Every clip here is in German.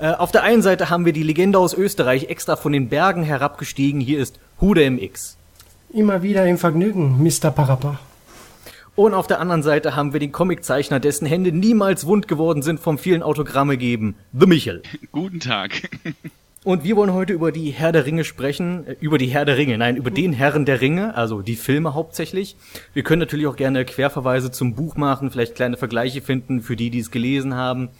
Äh, auf der einen Seite haben wir die Legende aus Österreich extra von den Bergen herabgestiegen. Hier ist Hude MX. Immer wieder im Vergnügen, Mr. Parappa. Und auf der anderen Seite haben wir den Comiczeichner, dessen Hände niemals wund geworden sind vom vielen Autogramme geben, The Michel. Guten Tag. Und wir wollen heute über die Herr der Ringe sprechen, äh, über die Herr der Ringe, nein, über den Herren der Ringe, also die Filme hauptsächlich. Wir können natürlich auch gerne Querverweise zum Buch machen, vielleicht kleine Vergleiche finden für die, die es gelesen haben.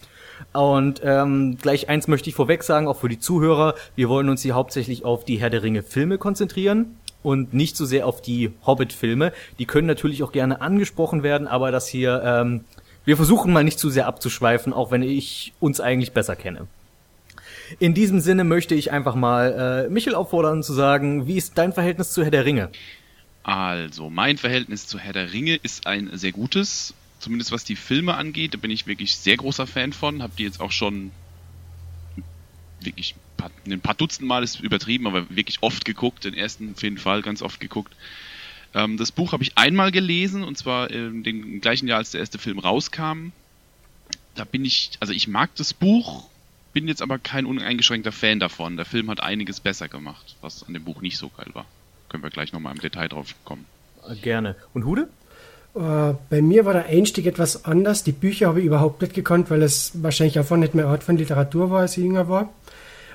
Und ähm, gleich eins möchte ich vorweg sagen, auch für die Zuhörer, wir wollen uns hier hauptsächlich auf die Herr der Ringe Filme konzentrieren und nicht so sehr auf die Hobbit-Filme. Die können natürlich auch gerne angesprochen werden, aber das hier, ähm, wir versuchen mal nicht zu sehr abzuschweifen, auch wenn ich uns eigentlich besser kenne. In diesem Sinne möchte ich einfach mal äh, Michel auffordern zu sagen, wie ist dein Verhältnis zu Herr der Ringe? Also, mein Verhältnis zu Herr der Ringe ist ein sehr gutes, zumindest was die Filme angeht. Da bin ich wirklich sehr großer Fan von. Hab die jetzt auch schon wirklich ein paar Dutzend Mal ist übertrieben, aber wirklich oft geguckt. Den ersten auf jeden Fall ganz oft geguckt. Ähm, das Buch habe ich einmal gelesen und zwar im gleichen Jahr, als der erste Film rauskam. Da bin ich, also ich mag das Buch, bin jetzt aber kein uneingeschränkter Fan davon. Der Film hat einiges besser gemacht, was an dem Buch nicht so geil war. Können wir gleich nochmal im Detail drauf kommen. Gerne. Und Hude? Uh, bei mir war der Einstieg etwas anders. Die Bücher habe ich überhaupt nicht gekannt, weil es wahrscheinlich einfach nicht mehr Art von Literatur war, als ich jünger war.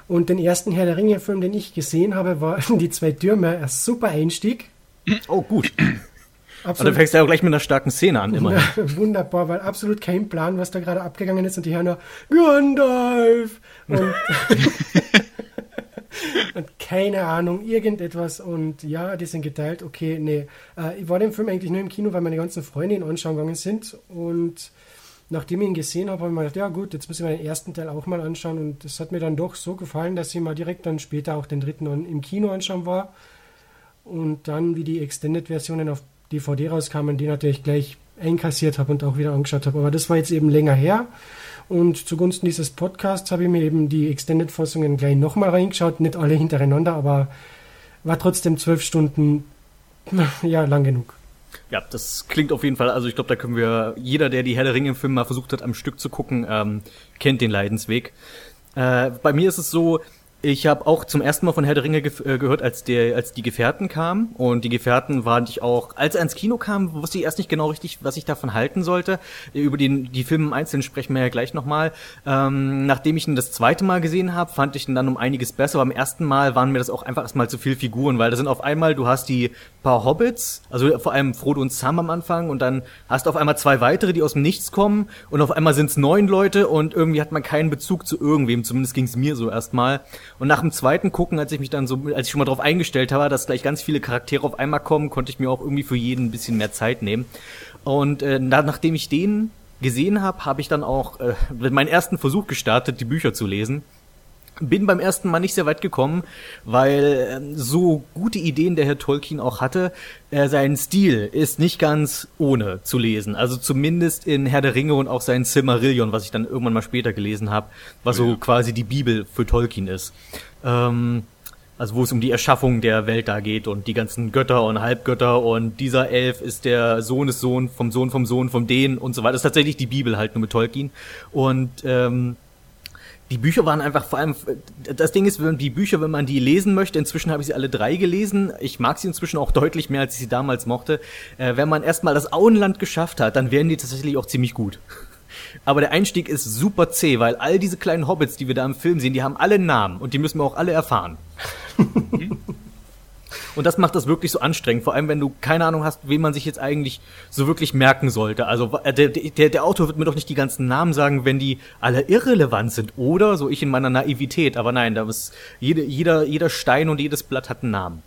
Und den ersten Herr der Ringe-Film, den ich gesehen habe, war Die zwei Türme. Ein super Einstieg. Oh, gut. Absolut. Und dann fängst du ja auch gleich mit einer starken Szene an, immer. Wunderbar, weil absolut kein Plan, was da gerade abgegangen ist und die hören nur Gandalf und, und keine Ahnung, irgendetwas und ja, die sind geteilt, okay, nee. Äh, ich war den Film eigentlich nur im Kino, weil meine ganzen Freunde ihn anschauen gegangen sind und nachdem ich ihn gesehen habe, habe ich mir gedacht, ja gut, jetzt muss ich mir den ersten Teil auch mal anschauen und das hat mir dann doch so gefallen, dass ich mal direkt dann später auch den dritten im Kino anschauen war und dann, wie die Extended-Versionen auf DVD rauskamen, die natürlich gleich einkassiert habe und auch wieder angeschaut habe. Aber das war jetzt eben länger her. Und zugunsten dieses Podcasts habe ich mir eben die Extended-Fassungen gleich nochmal reingeschaut. Nicht alle hintereinander, aber war trotzdem zwölf Stunden, ja, lang genug. Ja, das klingt auf jeden Fall, also ich glaube, da können wir, jeder, der die Herr der Ringe im Film mal versucht hat, am Stück zu gucken, ähm, kennt den Leidensweg. Äh, bei mir ist es so, ich habe auch zum ersten Mal von Herr der Ringe ge äh, gehört, als der, als die Gefährten kamen. Und die Gefährten waren ich auch, als er ins Kino kam, wusste ich erst nicht genau richtig, was ich davon halten sollte. Über den, die Filme im Einzelnen sprechen wir ja gleich nochmal. Ähm, nachdem ich ihn das zweite Mal gesehen habe, fand ich ihn dann um einiges besser. Aber beim ersten Mal waren mir das auch einfach erstmal zu viel Figuren, weil da sind auf einmal, du hast die paar Hobbits, also vor allem Frodo und Sam am Anfang, und dann hast du auf einmal zwei weitere, die aus dem Nichts kommen, und auf einmal sind es neun Leute und irgendwie hat man keinen Bezug zu irgendwem, zumindest ging es mir so erstmal. Und nach dem zweiten Gucken, als ich mich dann so, als ich schon mal drauf eingestellt habe, dass gleich ganz viele Charaktere auf einmal kommen, konnte ich mir auch irgendwie für jeden ein bisschen mehr Zeit nehmen. Und äh, nachdem ich den gesehen habe, habe ich dann auch äh, meinen ersten Versuch gestartet, die Bücher zu lesen. Bin beim ersten Mal nicht sehr weit gekommen, weil äh, so gute Ideen der Herr Tolkien auch hatte, äh, sein Stil ist nicht ganz ohne zu lesen. Also zumindest in Herr der Ringe und auch sein Silmarillion, was ich dann irgendwann mal später gelesen habe, was so quasi die Bibel für Tolkien ist. Ähm, also wo es um die Erschaffung der Welt da geht und die ganzen Götter und Halbgötter und dieser Elf ist der Sohn des Sohn vom Sohn vom Sohn vom den und so weiter. Das ist tatsächlich die Bibel halt nur mit Tolkien. Und ähm, die Bücher waren einfach vor allem, das Ding ist, wenn die Bücher, wenn man die lesen möchte, inzwischen habe ich sie alle drei gelesen, ich mag sie inzwischen auch deutlich mehr, als ich sie damals mochte, äh, wenn man erstmal das Auenland geschafft hat, dann werden die tatsächlich auch ziemlich gut. Aber der Einstieg ist super zäh, weil all diese kleinen Hobbits, die wir da im Film sehen, die haben alle Namen und die müssen wir auch alle erfahren. Und das macht das wirklich so anstrengend, vor allem wenn du keine Ahnung hast, wen man sich jetzt eigentlich so wirklich merken sollte. Also äh, der, der, der Autor wird mir doch nicht die ganzen Namen sagen, wenn die alle irrelevant sind, oder? So ich in meiner Naivität. Aber nein, da ist jede, jeder, jeder Stein und jedes Blatt hat einen Namen.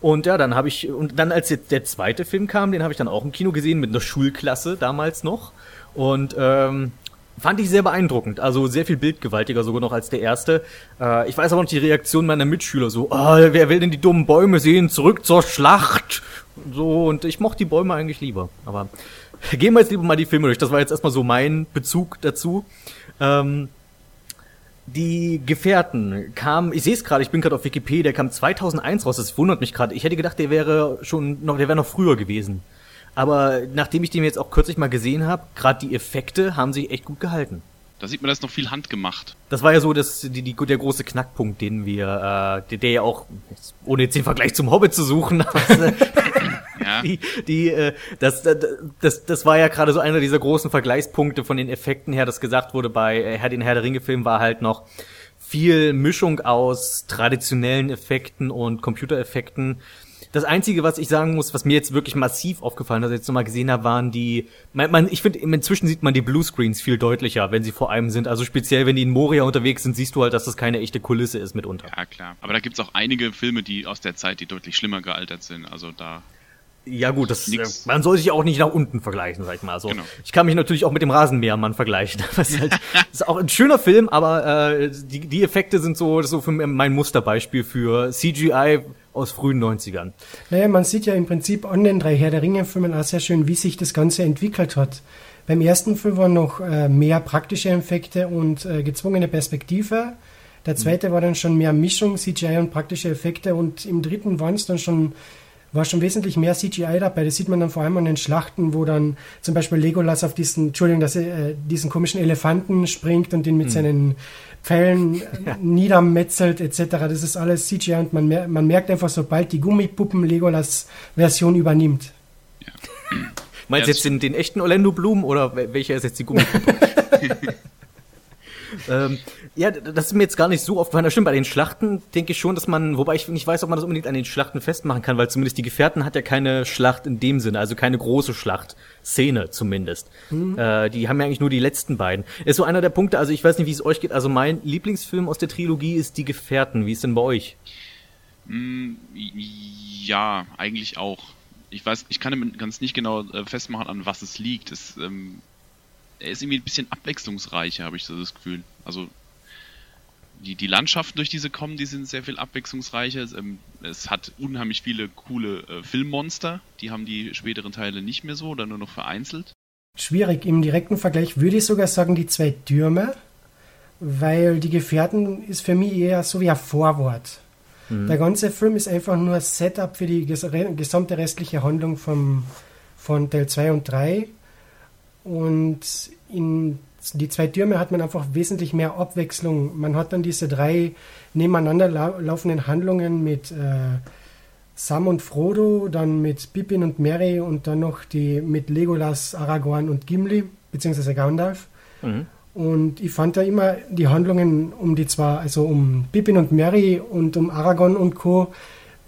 Und ja, dann habe ich, und dann als jetzt der zweite Film kam, den habe ich dann auch im Kino gesehen mit einer Schulklasse damals noch. Und ähm, Fand ich sehr beeindruckend. Also sehr viel bildgewaltiger sogar noch als der erste. Äh, ich weiß aber noch die Reaktion meiner Mitschüler so, oh, wer will denn die dummen Bäume sehen? Zurück zur Schlacht. So, und ich mochte die Bäume eigentlich lieber. Aber gehen wir jetzt lieber mal die Filme durch. Das war jetzt erstmal so mein Bezug dazu. Ähm, die Gefährten kam, ich sehe es gerade, ich bin gerade auf Wikipedia, der kam 2001 raus, das wundert mich gerade. Ich hätte gedacht, der wäre schon noch, der wäre noch früher gewesen. Aber nachdem ich den jetzt auch kürzlich mal gesehen habe, gerade die Effekte haben sich echt gut gehalten. Da sieht man, das noch viel handgemacht. Das war ja so das, die, die, der große Knackpunkt, den wir, äh, der, der ja auch, ohne jetzt den Vergleich zum Hobbit zu suchen, ja. die, die, äh, das, das, das war ja gerade so einer dieser großen Vergleichspunkte von den Effekten her, das gesagt wurde bei äh, Herr den Herr der Ringe Film war halt noch viel Mischung aus traditionellen Effekten und Computereffekten das Einzige, was ich sagen muss, was mir jetzt wirklich massiv aufgefallen ist, als ich jetzt nochmal gesehen habe, waren die, man, man, ich finde, inzwischen sieht man die Bluescreens viel deutlicher, wenn sie vor einem sind. Also speziell, wenn die in Moria unterwegs sind, siehst du halt, dass das keine echte Kulisse ist mitunter. Ja, klar. Aber da gibt's auch einige Filme, die aus der Zeit, die deutlich schlimmer gealtert sind. Also da ja gut, das, äh, man soll sich auch nicht nach unten vergleichen, sag ich mal. So, genau. Ich kann mich natürlich auch mit dem Rasenmähermann vergleichen. Das ist, halt, ist auch ein schöner Film, aber äh, die, die Effekte sind so, so für mein Musterbeispiel für CGI aus frühen 90ern. Naja, man sieht ja im Prinzip an den drei Herr der Ringe-Filmen auch sehr schön, wie sich das Ganze entwickelt hat. Beim ersten Film waren noch äh, mehr praktische Effekte und äh, gezwungene Perspektive. Der zweite mhm. war dann schon mehr Mischung, CGI und praktische Effekte und im dritten waren es dann schon war schon wesentlich mehr CGI dabei. Das sieht man dann vor allem an den Schlachten, wo dann zum Beispiel Legolas auf diesen, Entschuldigung, dass er äh, diesen komischen Elefanten springt und den mit mhm. seinen Pfeilen ja. niedermetzelt etc. Das ist alles CGI und man, mer man merkt einfach, sobald die Gummipuppen Legolas Version übernimmt. Ja. Meinst du jetzt den, den echten Orlando Bloom oder welcher ist jetzt die Gummipuppe? ähm, ja, das ist mir jetzt gar nicht so oft Das stimmt, bei den Schlachten denke ich schon, dass man, wobei ich nicht weiß, ob man das unbedingt an den Schlachten festmachen kann, weil zumindest die Gefährten hat ja keine Schlacht in dem Sinne, also keine große Schlachtszene zumindest. Mhm. Äh, die haben ja eigentlich nur die letzten beiden. Ist so einer der Punkte, also ich weiß nicht, wie es euch geht, also mein Lieblingsfilm aus der Trilogie ist Die Gefährten. Wie ist denn bei euch? Mm, ja, eigentlich auch. Ich weiß, ich kann ganz nicht genau äh, festmachen, an was es liegt. Es, ähm, er ist irgendwie ein bisschen abwechslungsreicher, habe ich so das Gefühl. Also die, die Landschaften, durch diese kommen, die sind sehr viel abwechslungsreicher. Es, ähm, es hat unheimlich viele coole äh, Filmmonster. Die haben die späteren Teile nicht mehr so oder nur noch vereinzelt. Schwierig. Im direkten Vergleich würde ich sogar sagen, die zwei Türme, weil die Gefährten ist für mich eher so wie ein Vorwort. Mhm. Der ganze Film ist einfach nur Setup für die gesamte restliche Handlung vom, von Teil 2 und 3. Und in die zwei Türme hat man einfach wesentlich mehr Abwechslung. Man hat dann diese drei nebeneinander laufenden Handlungen mit äh, Sam und Frodo, dann mit Pippin und Mary und dann noch die mit Legolas, Aragorn und Gimli, beziehungsweise Gandalf. Mhm. Und ich fand da immer die Handlungen um die zwei, also um Pippin und Mary und um Aragorn und Co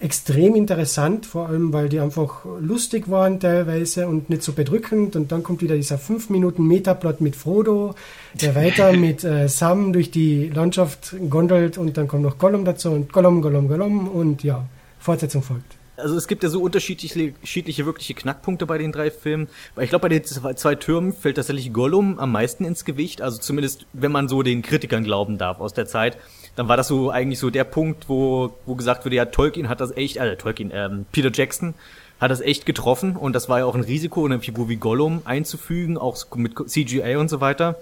extrem interessant, vor allem weil die einfach lustig waren teilweise und nicht so bedrückend. Und dann kommt wieder dieser 5 Minuten Metaplot mit Frodo, der weiter mit äh, Sam durch die Landschaft gondelt und dann kommt noch Gollum dazu und Gollum, Gollum, Gollum und ja, Fortsetzung folgt. Also es gibt ja so unterschiedliche, unterschiedliche wirkliche Knackpunkte bei den drei Filmen. Ich glaube, bei den zwei Türmen fällt tatsächlich Gollum am meisten ins Gewicht. Also zumindest, wenn man so den Kritikern glauben darf aus der Zeit dann war das so eigentlich so der Punkt, wo, wo gesagt wurde, ja, Tolkien hat das echt, äh, Tolkien, ähm, Peter Jackson hat das echt getroffen und das war ja auch ein Risiko, eine Figur wie Gollum einzufügen, auch mit CGI und so weiter.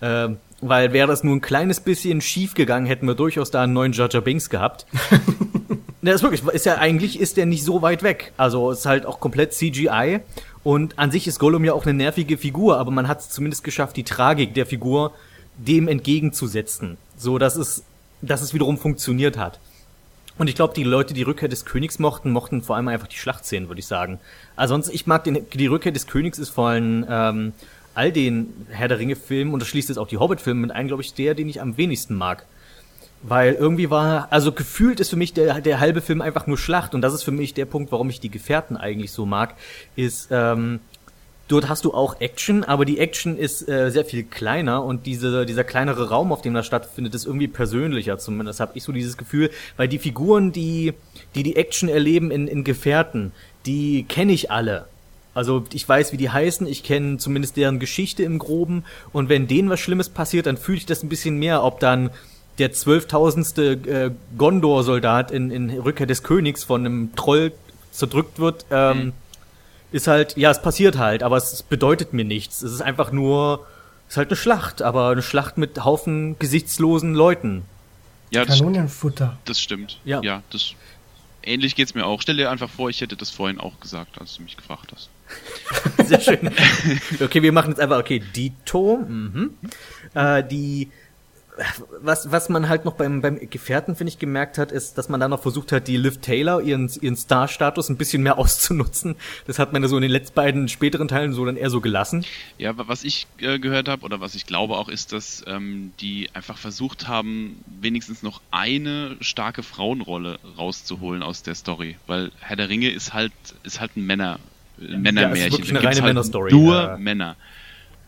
Ähm, weil wäre das nur ein kleines bisschen schief gegangen, hätten wir durchaus da einen neuen Jar Binks gehabt. das ist wirklich, ist ja eigentlich ist der nicht so weit weg. Also ist halt auch komplett CGI und an sich ist Gollum ja auch eine nervige Figur, aber man hat es zumindest geschafft, die Tragik der Figur dem entgegenzusetzen. So, dass es dass es wiederum funktioniert hat. Und ich glaube, die Leute, die Rückkehr des Königs mochten, mochten vor allem einfach die Schlachtszenen, würde ich sagen. Also sonst, ich mag den, die Rückkehr des Königs ist vor allem ähm, all den Herr der Ringe-Filmen, und das schließt jetzt auch die Hobbit-Filme mit ein, glaube ich, der, den ich am wenigsten mag. Weil irgendwie war, also gefühlt ist für mich der, der halbe Film einfach nur Schlacht, und das ist für mich der Punkt, warum ich die Gefährten eigentlich so mag, ist, ähm, Dort hast du auch Action, aber die Action ist äh, sehr viel kleiner und diese, dieser kleinere Raum, auf dem das stattfindet, ist irgendwie persönlicher. Zumindest habe ich so dieses Gefühl, weil die Figuren, die die, die Action erleben in, in Gefährten, die kenne ich alle. Also ich weiß, wie die heißen, ich kenne zumindest deren Geschichte im Groben und wenn denen was Schlimmes passiert, dann fühle ich das ein bisschen mehr, ob dann der zwölftausendste äh, Gondor-Soldat in, in Rückkehr des Königs von einem Troll zerdrückt wird. Ähm, mhm ist halt, ja, es passiert halt, aber es bedeutet mir nichts. Es ist einfach nur, es ist halt eine Schlacht, aber eine Schlacht mit Haufen gesichtslosen Leuten. Ja, das, Kanonenfutter. Das stimmt. Ja. ja, das ähnlich geht's mir auch. Stell dir einfach vor, ich hätte das vorhin auch gesagt, als du mich gefragt hast. Sehr schön. Okay, wir machen jetzt einfach, okay, Dito, mhm. Äh, die, was, was man halt noch beim, beim Gefährten, finde ich, gemerkt hat, ist, dass man da noch versucht hat, die Liv Taylor, ihren, ihren Star-Status ein bisschen mehr auszunutzen. Das hat man ja so in den letzten beiden späteren Teilen so dann eher so gelassen. Ja, was ich äh, gehört habe oder was ich glaube auch, ist, dass ähm, die einfach versucht haben, wenigstens noch eine starke Frauenrolle rauszuholen aus der Story. Weil Herr der Ringe ist halt, ist halt ein Männer, ein Männermärchen. Ja, ist eine reine halt Männerstory. Nur ja. Männer.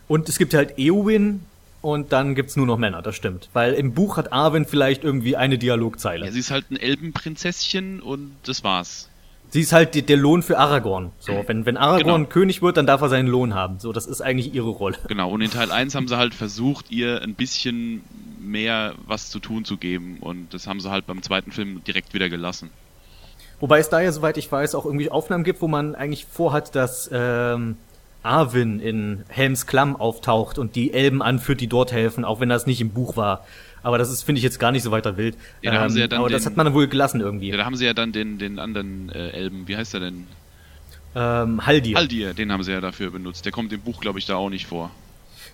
Und es gibt halt Eowyn, und dann gibt's nur noch Männer, das stimmt. Weil im Buch hat Arwen vielleicht irgendwie eine Dialogzeile. Ja, sie ist halt ein Elbenprinzesschen und das war's. Sie ist halt die, der Lohn für Aragorn. So, wenn, wenn Aragorn genau. König wird, dann darf er seinen Lohn haben. So, das ist eigentlich ihre Rolle. Genau, und in Teil 1 haben sie halt versucht, ihr ein bisschen mehr was zu tun zu geben. Und das haben sie halt beim zweiten Film direkt wieder gelassen. Wobei es da ja, soweit ich weiß, auch irgendwie Aufnahmen gibt, wo man eigentlich vorhat, dass ähm, Arwen in Helms Klamm auftaucht und die Elben anführt, die dort helfen, auch wenn das nicht im Buch war. Aber das ist, finde ich, jetzt gar nicht so weiter wild. Ja, da ähm, ja aber den, das hat man wohl gelassen irgendwie. Ja, da haben sie ja dann den, den anderen äh, Elben, wie heißt er denn? Ähm, Haldir. Haldir, den haben sie ja dafür benutzt. Der kommt im Buch, glaube ich, da auch nicht vor.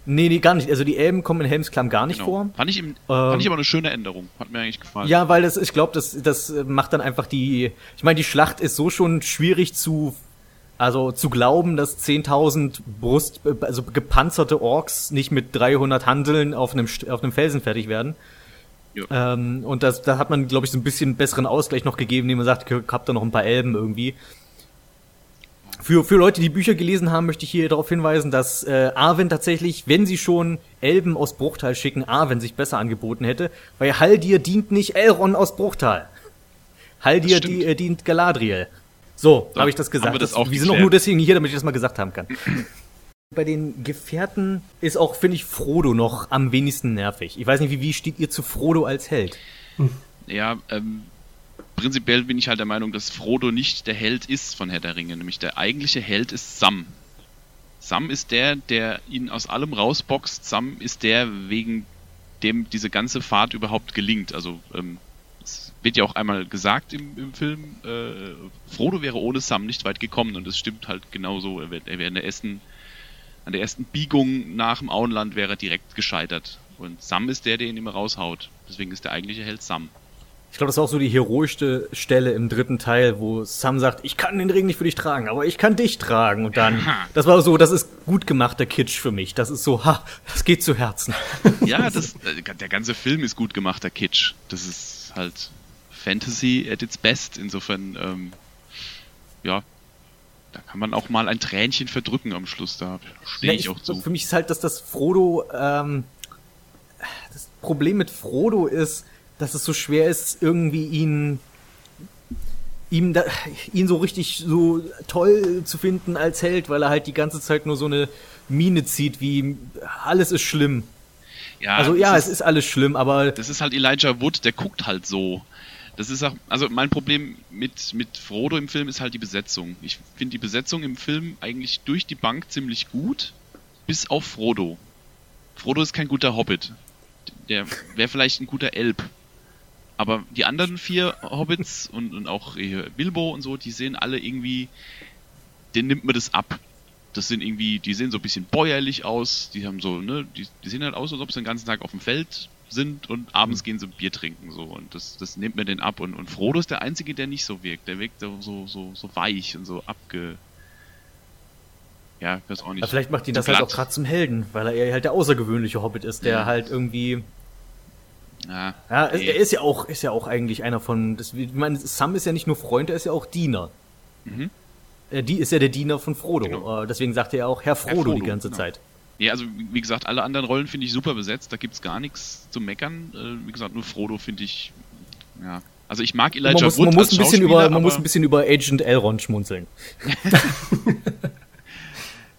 Nee, nee, gar nicht. Also die Elben kommen in Helms Klamm gar nicht genau. vor. Fand ich, im, ähm, fand ich aber eine schöne Änderung. Hat mir eigentlich gefallen. Ja, weil das, ich glaube, das, das macht dann einfach die. Ich meine, die Schlacht ist so schon schwierig zu also zu glauben, dass 10.000 Brust, also gepanzerte Orks nicht mit 300 Handeln auf einem, auf einem Felsen fertig werden. Ja. Ähm, und das, da hat man, glaube ich, so ein bisschen besseren Ausgleich noch gegeben, indem man sagt, ich hab da noch ein paar Elben irgendwie. Für, für Leute, die Bücher gelesen haben, möchte ich hier darauf hinweisen, dass äh, Arwen tatsächlich, wenn sie schon Elben aus Bruchtal schicken, Arwen sich besser angeboten hätte, weil Haldir dient nicht Elrond aus Bruchtal. Haldir die, äh, dient Galadriel. So, habe ich das gesagt. wir das auch wir sind auch nur deswegen hier, damit ich das mal gesagt haben kann. Bei den Gefährten ist auch, finde ich, Frodo noch am wenigsten nervig. Ich weiß nicht, wie, wie steht ihr zu Frodo als Held? Ja, ähm, prinzipiell bin ich halt der Meinung, dass Frodo nicht der Held ist von Herr der Ringe. Nämlich der eigentliche Held ist Sam. Sam ist der, der ihn aus allem rausboxt. Sam ist der, wegen dem diese ganze Fahrt überhaupt gelingt. Also ähm, wird ja auch einmal gesagt im, im Film, äh, Frodo wäre ohne Sam nicht weit gekommen und es stimmt halt genauso. Er wäre wär in der ersten, an der ersten Biegung nach dem Auenland wäre er direkt gescheitert. Und Sam ist der, der ihn immer raushaut. Deswegen ist der eigentliche Held Sam. Ich glaube, das war auch so die heroischste Stelle im dritten Teil, wo Sam sagt, ich kann den Ring nicht für dich tragen, aber ich kann dich tragen. Und dann, das war so, das ist gut gemachter Kitsch für mich. Das ist so, ha, das geht zu Herzen. Ja, das, äh, der ganze Film ist gut gemachter Kitsch. Das ist halt Fantasy at its best. Insofern, ähm, ja, da kann man auch mal ein Tränchen verdrücken am Schluss. Da stehe ich, ich, auch zu. Für mich ist halt, dass das Frodo, ähm, das Problem mit Frodo ist, dass es so schwer ist, irgendwie ihn ihm da, ihn so richtig so toll zu finden als Held, weil er halt die ganze Zeit nur so eine Mine zieht, wie alles ist schlimm. Ja, also ja, ist, es ist alles schlimm, aber das ist halt Elijah Wood, der guckt halt so. Das ist auch, also mein Problem mit, mit Frodo im Film ist halt die Besetzung. Ich finde die Besetzung im Film eigentlich durch die Bank ziemlich gut, bis auf Frodo. Frodo ist kein guter Hobbit. Der wäre vielleicht ein guter Elb. Aber die anderen vier Hobbits und, und auch Bilbo und so, die sehen alle irgendwie, den nimmt man das ab. Das sind irgendwie, die sehen so ein bisschen bäuerlich aus, die haben so, ne, die, die sehen halt aus, als ob sie den ganzen Tag auf dem Feld sind und abends mhm. gehen sie Bier trinken so und das, das nimmt mir den ab und, und Frodo ist der einzige, der nicht so wirkt. Der wirkt so so so weich und so abge ja, weiß auch nicht. Aber vielleicht macht ihn das glatt. halt auch gerade zum Helden, weil er halt der außergewöhnliche Hobbit ist, der ja. halt irgendwie ja, ja er ist ja auch ist ja auch eigentlich einer von das, ich meine, Sam ist ja nicht nur Freund, er ist ja auch Diener. Mhm. Die ist ja der Diener von Frodo. Genau. Äh, deswegen sagt er ja auch Herr Frodo, Herr Frodo die ganze genau. Zeit. Ja, also wie gesagt, alle anderen Rollen finde ich super besetzt. Da gibt es gar nichts zu meckern. Äh, wie gesagt, nur Frodo finde ich. Ja. Also ich mag Elijah man muss, Wood man muss ein bisschen über, Man muss ein bisschen über Agent Elrond schmunzeln.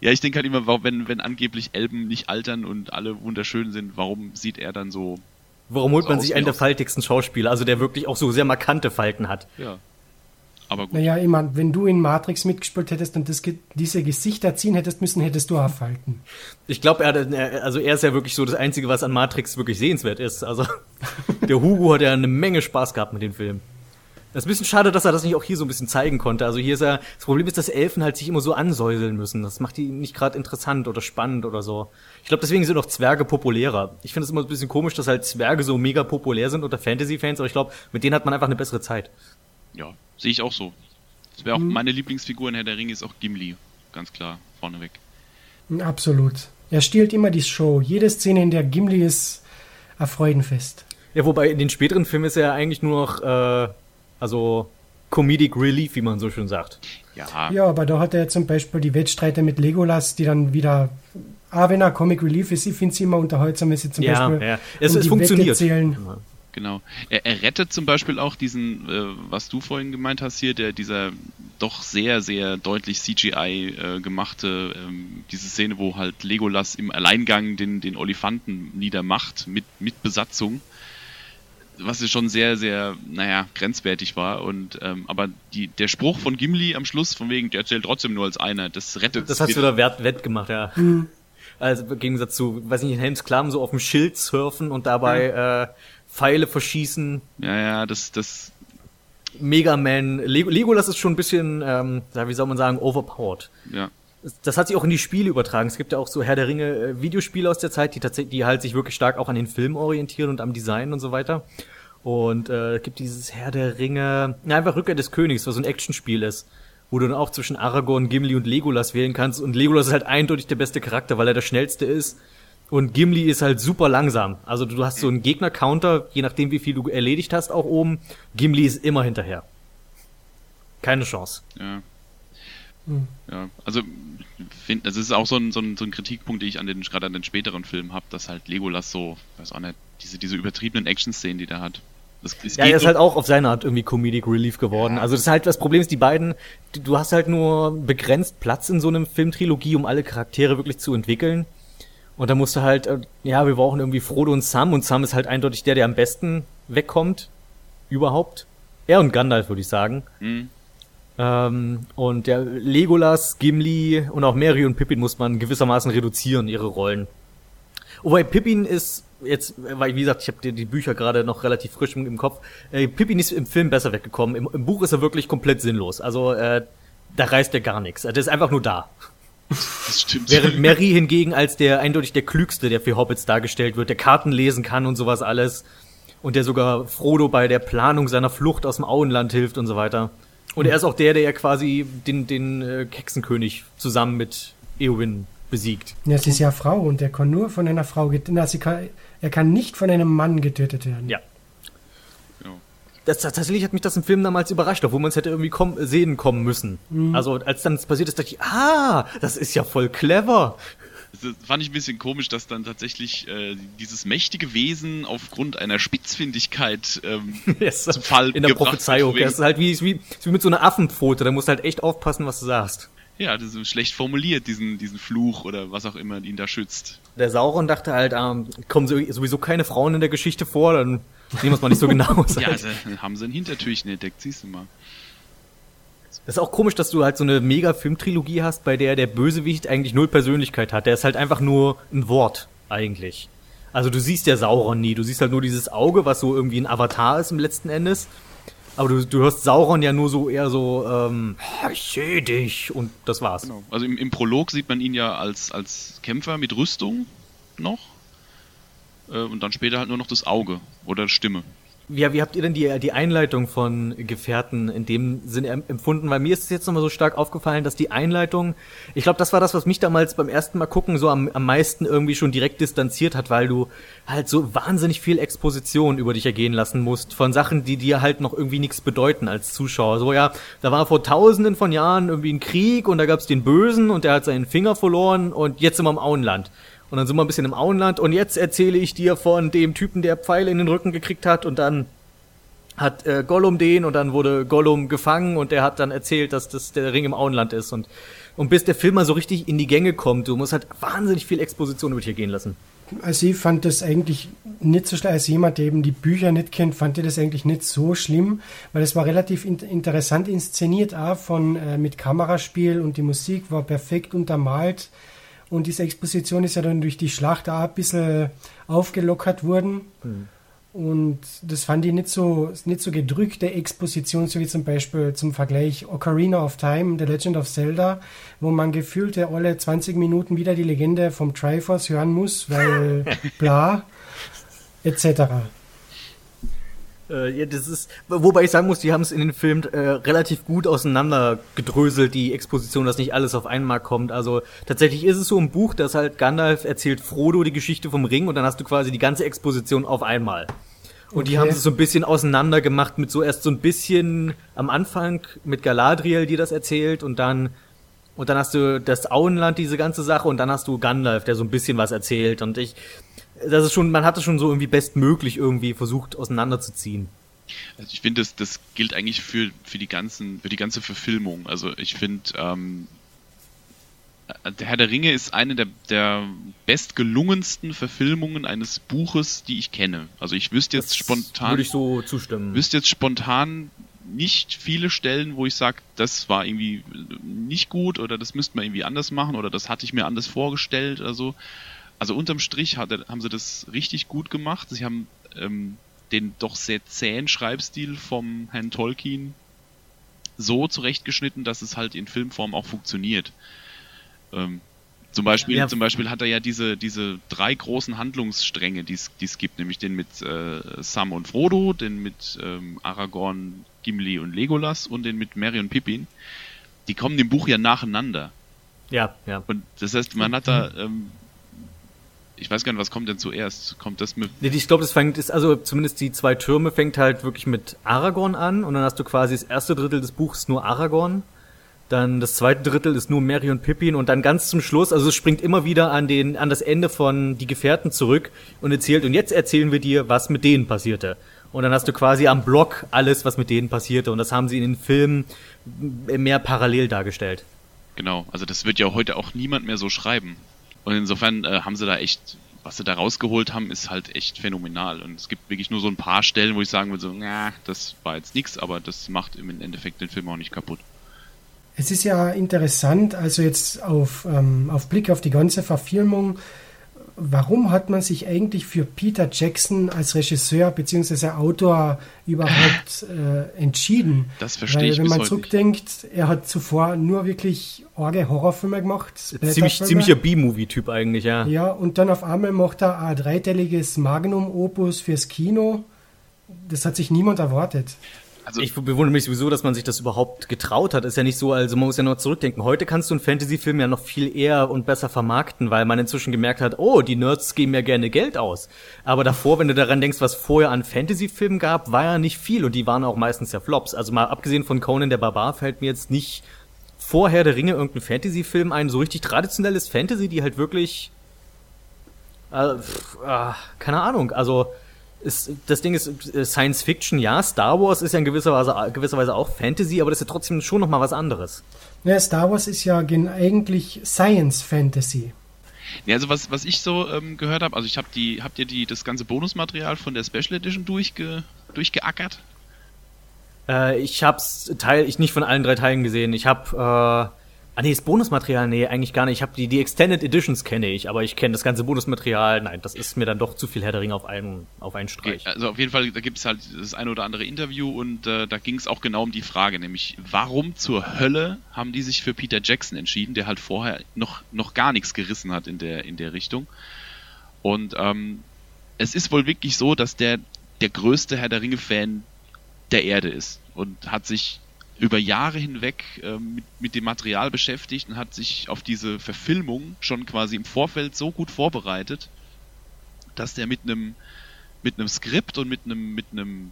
ja, ich denke halt immer, wenn, wenn angeblich Elben nicht altern und alle wunderschön sind, warum sieht er dann so. Warum holt man sich einen der faltigsten Schauspieler, also der wirklich auch so sehr markante Falten hat? Ja. Aber gut. Naja, ich meine, wenn du in Matrix mitgespielt hättest und das, diese Gesichter ziehen hättest müssen, hättest du aufhalten. Ich glaube, er, also er ist ja wirklich so das Einzige, was an Matrix wirklich sehenswert ist. Also der Hugo hat ja eine Menge Spaß gehabt mit dem Film. Das ist ein bisschen schade, dass er das nicht auch hier so ein bisschen zeigen konnte. Also hier ist er, das Problem ist, dass Elfen halt sich immer so ansäuseln müssen. Das macht die nicht gerade interessant oder spannend oder so. Ich glaube, deswegen sind auch Zwerge populärer. Ich finde es immer ein bisschen komisch, dass halt Zwerge so mega populär sind unter Fantasy-Fans, aber ich glaube, mit denen hat man einfach eine bessere Zeit. Ja, sehe ich auch so. Das wäre auch mhm. meine Lieblingsfigur in Herr der Ringe ist auch Gimli, ganz klar, vorneweg. Absolut. Er stiehlt immer die Show. Jede Szene, in der Gimli ist, ein Freudenfest. Ja, wobei in den späteren Filmen ist er eigentlich nur noch äh, also Comedic Relief, wie man so schön sagt. Ja. Ja, aber da hat er zum Beispiel die Wettstreiter mit Legolas, die dann wieder Ah, wenn er Comic Relief ist, ich finde sie immer unterhaltsam, wenn sie zum ja, Beispiel ja. Es, um es funktioniert. Genau. Er, er, rettet zum Beispiel auch diesen, äh, was du vorhin gemeint hast hier, der dieser doch sehr, sehr deutlich CGI äh, gemachte, ähm, diese Szene, wo halt Legolas im Alleingang den, den Olifanten niedermacht mit, mit Besatzung was ja schon sehr, sehr, naja, grenzwertig war. Und ähm, aber die, der Spruch von Gimli am Schluss, von wegen, der zählt trotzdem nur als einer, das rettet. Das hast du da wert, wett gemacht, ja. Mhm. Also im Gegensatz zu, weiß nicht, in Helms Klamm so auf dem Schild surfen und dabei ja. äh, Pfeile verschießen. Ja, ja, das, das. Mega Man, Lego, Legolas ist schon ein bisschen, ähm, wie soll man sagen, overpowered. Ja das hat sich auch in die Spiele übertragen. Es gibt ja auch so Herr der Ringe äh, Videospiele aus der Zeit, die tatsächlich, die halt sich wirklich stark auch an den Film orientieren und am Design und so weiter. Und äh, gibt dieses Herr der Ringe, na, einfach Rückkehr des Königs, was so ein Actionspiel ist, wo du dann auch zwischen Aragorn, Gimli und Legolas wählen kannst. Und Legolas ist halt eindeutig der beste Charakter, weil er der schnellste ist. Und Gimli ist halt super langsam. Also du hast so einen Gegner-Counter, je nachdem wie viel du erledigt hast, auch oben. Gimli ist immer hinterher. Keine Chance. Ja. Hm. Ja, also find, das ist auch so ein, so ein, so ein Kritikpunkt, den ich an den gerade an den späteren Filmen habe, dass halt Legolas so, weiß auch nicht, diese, diese übertriebenen Action-Szenen, die der hat. Das, ja, er ist halt auch auf seine Art irgendwie Comedic Relief geworden. Ja. Also das ist halt das Problem ist, die beiden, du hast halt nur begrenzt Platz in so einem Filmtrilogie, um alle Charaktere wirklich zu entwickeln. Und da musst du halt, äh, ja, wir brauchen irgendwie Frodo und Sam und Sam ist halt eindeutig der, der am besten wegkommt. Überhaupt. Er und Gandalf, würde ich sagen. Mhm. Ähm, und der Legolas, Gimli und auch Mary und Pippin muss man gewissermaßen reduzieren, ihre Rollen. Wobei Pippin ist jetzt, weil wie gesagt, ich habe die Bücher gerade noch relativ frisch im, im Kopf. Äh, Pippin ist im Film besser weggekommen. Im, Im, Buch ist er wirklich komplett sinnlos. Also äh, da reißt er gar nichts. Der ist einfach nur da. Das stimmt. Während Mary hingegen als der eindeutig der klügste, der für Hobbits dargestellt wird, der Karten lesen kann und sowas alles und der sogar Frodo bei der Planung seiner Flucht aus dem Auenland hilft und so weiter. Und er ist auch der, der ja quasi den, den äh, Hexenkönig zusammen mit Eowyn besiegt. Ja, sie ist ja Frau und er kann nur von einer Frau getötet kann, Er kann nicht von einem Mann getötet werden. Ja. Das, tatsächlich hat mich das im Film damals überrascht, obwohl man es hätte irgendwie kommen, sehen kommen müssen. Mhm. Also als dann es passiert ist, dachte ich, ah, das ist ja voll clever. Das fand ich ein bisschen komisch, dass dann tatsächlich äh, dieses mächtige Wesen aufgrund einer Spitzfindigkeit ähm, yes, zu Fall in der Prophezeiung. Das ist halt wie, wie, wie mit so einer Affenpfote, da musst du halt echt aufpassen, was du sagst. Ja, das ist schlecht formuliert, diesen, diesen Fluch oder was auch immer ihn da schützt. Der Sauron dachte halt, ähm, kommen sowieso keine Frauen in der Geschichte vor, dann nehmen wir es mal nicht so genau. ja, also, haben sie ein Hintertürchen entdeckt, siehst du mal. Das ist auch komisch, dass du halt so eine mega Filmtrilogie hast, bei der der Bösewicht eigentlich null Persönlichkeit hat. Der ist halt einfach nur ein Wort, eigentlich. Also du siehst ja Sauron nie, du siehst halt nur dieses Auge, was so irgendwie ein Avatar ist im letzten Endes. Aber du, du hörst Sauron ja nur so eher so, ähm, ich seh dich und das war's. Genau. Also im, im Prolog sieht man ihn ja als, als Kämpfer mit Rüstung noch. Äh, und dann später halt nur noch das Auge oder Stimme. Ja, wie habt ihr denn die, die Einleitung von Gefährten in dem Sinne empfunden? Weil mir ist es jetzt nochmal so stark aufgefallen, dass die Einleitung, ich glaube, das war das, was mich damals beim ersten Mal gucken so am, am meisten irgendwie schon direkt distanziert hat, weil du halt so wahnsinnig viel Exposition über dich ergehen lassen musst von Sachen, die dir halt noch irgendwie nichts bedeuten als Zuschauer. So, ja, da war vor tausenden von Jahren irgendwie ein Krieg und da gab's den Bösen und der hat seinen Finger verloren und jetzt sind wir im Auenland. Und dann sind wir ein bisschen im Auenland. Und jetzt erzähle ich dir von dem Typen, der Pfeile in den Rücken gekriegt hat. Und dann hat äh, Gollum den und dann wurde Gollum gefangen. Und der hat dann erzählt, dass das der Ring im Auenland ist. Und und bis der Film mal so richtig in die Gänge kommt, du musst halt wahnsinnig viel Exposition über dich gehen lassen. Also ich fand das eigentlich nicht so schlimm, als jemand, der eben die Bücher nicht kennt, fand ich das eigentlich nicht so schlimm, weil es war relativ in interessant inszeniert, auch von äh, mit Kameraspiel und die Musik war perfekt untermalt und diese Exposition ist ja dann durch die Schlacht auch ein bisschen aufgelockert worden. Mhm. Und das fand ich nicht so, nicht so gedrückte Exposition, so wie zum Beispiel zum Vergleich Ocarina of Time, The Legend of Zelda, wo man gefühlte alle 20 Minuten wieder die Legende vom Triforce hören muss, weil bla, etc. Äh, ja, das ist, wobei ich sagen muss, die haben es in den Filmen äh, relativ gut auseinandergedröselt, die Exposition, dass nicht alles auf einmal kommt. Also tatsächlich ist es so im Buch, dass halt Gandalf erzählt Frodo die Geschichte vom Ring und dann hast du quasi die ganze Exposition auf einmal. Und okay. die haben es so ein bisschen auseinander gemacht mit so erst so ein bisschen am Anfang mit Galadriel, die das erzählt und dann und dann hast du das Auenland, diese ganze Sache und dann hast du Gandalf, der so ein bisschen was erzählt und ich das ist schon, man hat es schon so irgendwie bestmöglich irgendwie versucht auseinanderzuziehen. Also ich finde, das, das gilt eigentlich für, für die ganzen, für die ganze Verfilmung. Also ich finde, ähm, der Herr der Ringe ist eine der, der bestgelungensten Verfilmungen eines Buches, die ich kenne. Also ich wüsste jetzt das spontan. Würde ich so zustimmen. Wüsste jetzt spontan nicht viele Stellen, wo ich sage, das war irgendwie nicht gut oder das müsste man irgendwie anders machen oder das hatte ich mir anders vorgestellt oder so also unterm Strich hat, haben sie das richtig gut gemacht. Sie haben ähm, den doch sehr zähen Schreibstil vom Herrn Tolkien so zurechtgeschnitten, dass es halt in Filmform auch funktioniert. Ähm, zum Beispiel, ja. zum Beispiel hat er ja diese, diese drei großen Handlungsstränge, die es gibt, nämlich den mit äh, Sam und Frodo, den mit ähm, Aragorn, Gimli und Legolas und den mit Merry und Pippin. Die kommen im Buch ja nacheinander. Ja, ja. Und das heißt, man hat da ähm, ich weiß gar nicht, was kommt denn zuerst? Kommt das mit. Nee, ich glaube, das fängt, ist also zumindest die zwei Türme fängt halt wirklich mit Aragorn an und dann hast du quasi das erste Drittel des Buchs nur Aragorn. Dann das zweite Drittel ist nur Mary und Pippin und dann ganz zum Schluss, also es springt immer wieder an den, an das Ende von Die Gefährten zurück und erzählt, und jetzt erzählen wir dir, was mit denen passierte. Und dann hast du quasi am Block alles, was mit denen passierte. Und das haben sie in den Filmen mehr parallel dargestellt. Genau, also das wird ja heute auch niemand mehr so schreiben. Und insofern äh, haben sie da echt, was sie da rausgeholt haben, ist halt echt phänomenal. Und es gibt wirklich nur so ein paar Stellen, wo ich sagen würde, so, na, das war jetzt nichts, aber das macht im Endeffekt den Film auch nicht kaputt. Es ist ja interessant, also jetzt auf, ähm, auf Blick auf die ganze Verfilmung, warum hat man sich eigentlich für Peter Jackson als Regisseur bzw. Autor überhaupt äh, entschieden? Das verstehe Weil, ich Wenn man zurückdenkt, er hat zuvor nur wirklich arge Horrorfilme gemacht. Ziemlich, ziemlicher B-Movie-Typ eigentlich, ja. Ja, und dann auf einmal macht er ein dreiteiliges Magnum-Opus fürs Kino. Das hat sich niemand erwartet. Also ich bewundere mich sowieso, dass man sich das überhaupt getraut hat. Ist ja nicht so, also man muss ja noch zurückdenken. Heute kannst du einen Fantasy-Film ja noch viel eher und besser vermarkten, weil man inzwischen gemerkt hat, oh, die Nerds geben ja gerne Geld aus. Aber davor, wenn du daran denkst, was vorher an Fantasy-Filmen gab, war ja nicht viel und die waren auch meistens ja Flops. Also mal abgesehen von Conan der Barbar fällt mir jetzt nicht vorher der Ringe irgendein Fantasy-Film ein, so richtig traditionelles Fantasy, die halt wirklich, äh, pff, äh, keine Ahnung, also ist, das Ding ist äh, Science Fiction, ja. Star Wars ist ja in gewisser Weise, gewisser Weise auch Fantasy, aber das ist ja trotzdem schon nochmal was anderes. Ja, Star Wars ist ja eigentlich Science Fantasy. Ja, also was, was ich so ähm, gehört habe, also ich habe die, habt ihr die, das ganze Bonusmaterial von der Special Edition durchge, durchgeackert? Äh, ich hab's Teil, ich nicht von allen drei Teilen gesehen. Ich habe äh, Ah nee, das Bonusmaterial, nee, eigentlich gar nicht. Ich habe die, die Extended Editions kenne ich, aber ich kenne das ganze Bonusmaterial, nein, das ist mir dann doch zu viel Herr der Ringe auf einen, auf einen Streich. Okay, also auf jeden Fall, da gibt es halt das eine oder andere Interview und äh, da ging es auch genau um die Frage, nämlich warum zur Hölle haben die sich für Peter Jackson entschieden, der halt vorher noch, noch gar nichts gerissen hat in der, in der Richtung. Und ähm, es ist wohl wirklich so, dass der der größte Herr der Ringe-Fan der Erde ist und hat sich über Jahre hinweg äh, mit, mit dem Material beschäftigt und hat sich auf diese Verfilmung schon quasi im Vorfeld so gut vorbereitet, dass der mit einem mit einem Skript und mit einem mit einem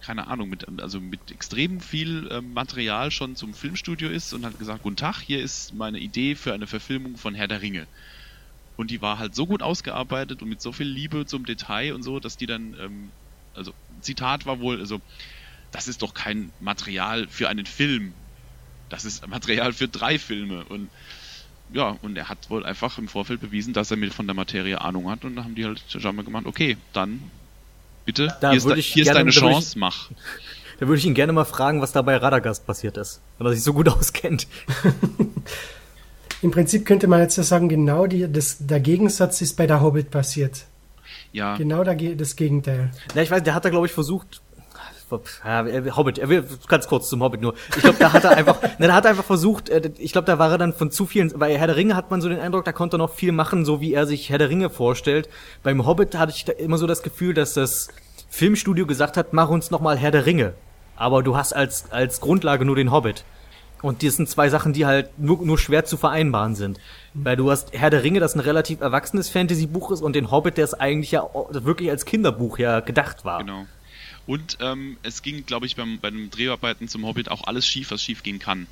keine Ahnung, mit, also mit extrem viel äh, Material schon zum Filmstudio ist und hat gesagt, guten Tag, hier ist meine Idee für eine Verfilmung von Herr der Ringe. Und die war halt so gut ausgearbeitet und mit so viel Liebe zum Detail und so, dass die dann, ähm, also Zitat war wohl, also das ist doch kein Material für einen Film. Das ist Material für drei Filme. Und ja, und er hat wohl einfach im Vorfeld bewiesen, dass er mit von der Materie Ahnung hat. Und da haben die halt scheinbar gemacht, okay, dann bitte, da hier, ist, da, hier gerne, ist, deine Chance, ich, mach. Da würde ich ihn gerne mal fragen, was da bei Radagast passiert ist, weil er sich so gut auskennt. Im Prinzip könnte man jetzt ja sagen, genau die, das, der Gegensatz ist bei der Hobbit passiert. Ja. Genau das Gegenteil. Ja, ich weiß, der hat da, glaube ich, versucht, Hobbit, er will ganz kurz zum Hobbit nur. Ich glaube, da hat er einfach, ne, da hat er einfach versucht, äh, ich glaube, da war er dann von zu vielen, bei Herr der Ringe hat man so den Eindruck, da konnte er noch viel machen, so wie er sich Herr der Ringe vorstellt. Beim Hobbit hatte ich da immer so das Gefühl, dass das Filmstudio gesagt hat, mach uns noch mal Herr der Ringe. Aber du hast als, als Grundlage nur den Hobbit. Und das sind zwei Sachen, die halt nur, nur schwer zu vereinbaren sind. Weil du hast Herr der Ringe, das ein relativ erwachsenes Fantasy-Buch ist, und den Hobbit, der es eigentlich ja wirklich als Kinderbuch ja gedacht war. Genau. Und ähm, es ging, glaube ich, beim, bei den Dreharbeiten zum Hobbit auch alles schief, was schief gehen kann.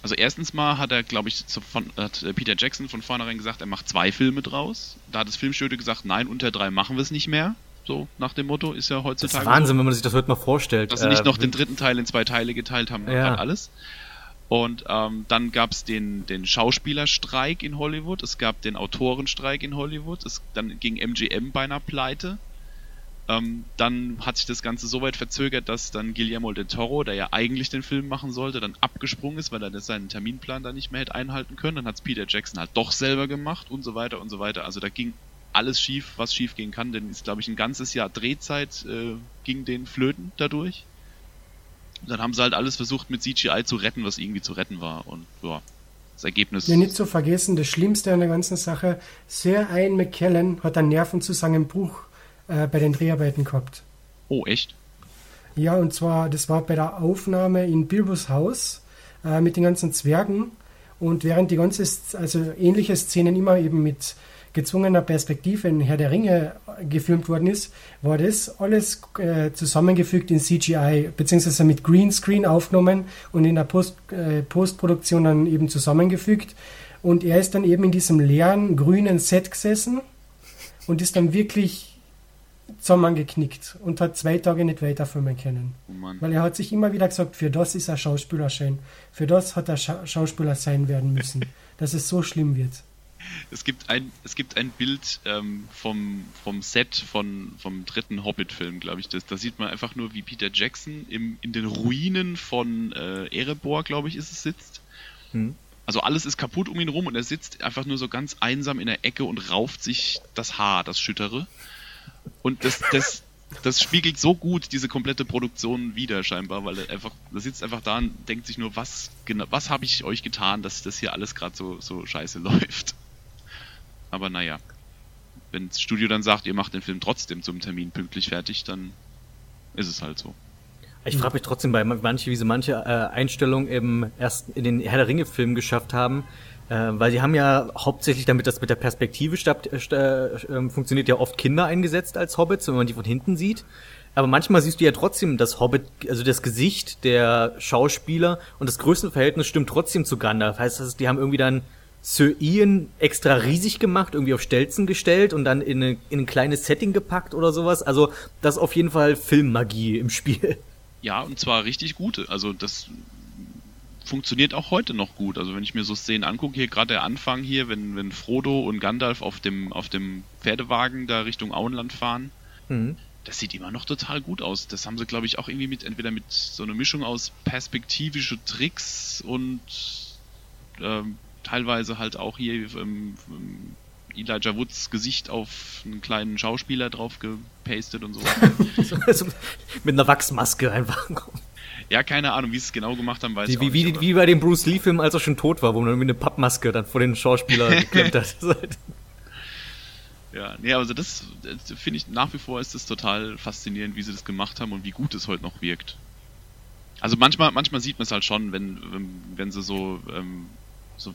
Also erstens mal hat er, glaube ich, von, hat Peter Jackson von vornherein gesagt, er macht zwei Filme draus. Da hat das Filmstudio gesagt, nein, unter drei machen wir es nicht mehr. So nach dem Motto ist ja heutzutage. Das ist Wahnsinn, so, wenn man sich das heute mal vorstellt. Dass sie nicht äh, noch den dritten Teil in zwei Teile geteilt haben, ja. alles. Und ähm, dann gab es den, den Schauspielerstreik in Hollywood, es gab den Autorenstreik in Hollywood, es, dann ging MGM beinahe pleite. Ähm, dann hat sich das Ganze so weit verzögert, dass dann Guillermo del Toro, der ja eigentlich den Film machen sollte, dann abgesprungen ist, weil er seinen Terminplan da nicht mehr hätte einhalten können. Dann hat es Peter Jackson halt doch selber gemacht und so weiter und so weiter. Also da ging alles schief, was schief gehen kann, denn ist, glaube ich, ein ganzes Jahr Drehzeit äh, ging den Flöten dadurch. dann haben sie halt alles versucht mit CGI zu retten, was irgendwie zu retten war. Und ja, das Ergebnis. Ja, nicht zu vergessen, das Schlimmste an der ganzen Sache, Sir Ian McKellen hat einen Nervenzusammenbruch äh, bei den Dreharbeiten gehabt. Oh, echt? Ja, und zwar, das war bei der Aufnahme in Bilbos Haus äh, mit den ganzen Zwergen. Und während die ganze, also ähnliche Szenen immer eben mit gezwungener Perspektive in Herr der Ringe gefilmt worden ist, war das alles äh, zusammengefügt in CGI, beziehungsweise mit Greenscreen aufgenommen und in der Post, äh, Postproduktion dann eben zusammengefügt. Und er ist dann eben in diesem leeren, grünen Set gesessen und ist dann wirklich zusammengeknickt und hat zwei Tage nicht weiterfilmen können. Oh Weil er hat sich immer wieder gesagt, für das ist er Schauspieler sein. Für das hat er Scha Schauspieler sein werden müssen, dass es so schlimm wird es gibt ein, es gibt ein Bild ähm, vom, vom Set von, vom dritten Hobbit-Film, glaube ich. Das, da sieht man einfach nur, wie Peter Jackson im, in den Ruinen von äh, Erebor, glaube ich, ist es, sitzt. Hm. Also alles ist kaputt um ihn rum und er sitzt einfach nur so ganz einsam in der Ecke und rauft sich das Haar, das Schüttere. Und das, das, das spiegelt so gut diese komplette Produktion wieder scheinbar, weil er einfach, er sitzt einfach da und denkt sich nur, was genau, was habe ich euch getan, dass das hier alles gerade so, so scheiße läuft. Aber naja, wenn das Studio dann sagt, ihr macht den Film trotzdem zum Termin pünktlich fertig, dann ist es halt so. Ich frage mich trotzdem bei manche, wie sie manche äh, Einstellungen im ersten, in den Herr der Ringe Film geschafft haben, äh, weil sie haben ja hauptsächlich, damit das mit der Perspektive statt, äh, äh, funktioniert, ja oft Kinder eingesetzt als Hobbits, wenn man die von hinten sieht. Aber manchmal siehst du ja trotzdem das Hobbit, also das Gesicht der Schauspieler und das Größenverhältnis stimmt trotzdem zu Gandalf. Heißt das, die haben irgendwie dann Sir Ian extra riesig gemacht, irgendwie auf Stelzen gestellt und dann in, eine, in ein kleines Setting gepackt oder sowas. Also das ist auf jeden Fall Filmmagie im Spiel. Ja, und zwar richtig gute. Also das funktioniert auch heute noch gut. Also wenn ich mir so Szenen angucke, hier gerade der Anfang hier, wenn, wenn Frodo und Gandalf auf dem, auf dem Pferdewagen da Richtung Auenland fahren, mhm. das sieht immer noch total gut aus. Das haben sie, glaube ich, auch irgendwie mit, entweder mit so einer Mischung aus perspektivische Tricks und ähm, teilweise halt auch hier ähm, Elijah Woods Gesicht auf einen kleinen Schauspieler drauf gepastet und so. Mit einer Wachsmaske einfach. Ja, keine Ahnung, wie sie es genau gemacht haben, weiß die, ich wie, nicht. Wie, wie bei dem Bruce Lee-Film, als er schon tot war, wo man irgendwie eine Pappmaske dann vor den Schauspieler geklemmt hat. ja, nee, also das, das finde ich nach wie vor ist das total faszinierend, wie sie das gemacht haben und wie gut es heute noch wirkt. Also manchmal, manchmal sieht man es halt schon, wenn, wenn, wenn sie so, ähm, so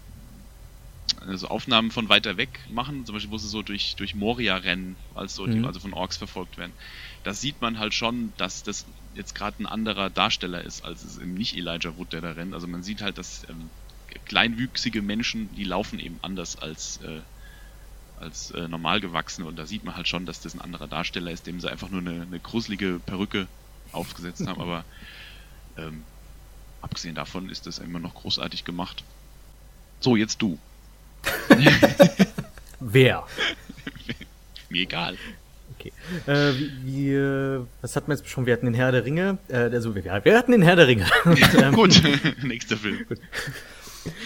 also Aufnahmen von weiter weg machen, zum Beispiel, wo sie so durch, durch Moria rennen, als so, mhm. die, also von Orks verfolgt werden. Da sieht man halt schon, dass das jetzt gerade ein anderer Darsteller ist, als es eben nicht Elijah Wood, der da rennt. Also man sieht halt, dass ähm, kleinwüchsige Menschen, die laufen eben anders als, äh, als äh, normal gewachsene und da sieht man halt schon, dass das ein anderer Darsteller ist, dem sie einfach nur eine, eine gruselige Perücke aufgesetzt haben, aber ähm, abgesehen davon ist das immer noch großartig gemacht. So, jetzt du. Wer? Mir egal. Okay. Äh, wie, was hatten wir jetzt schon? Wir hatten den Herr der Ringe. Äh, also, wir, wir hatten den Herr der Ringe. ähm, Gut, nächster Film. Gut.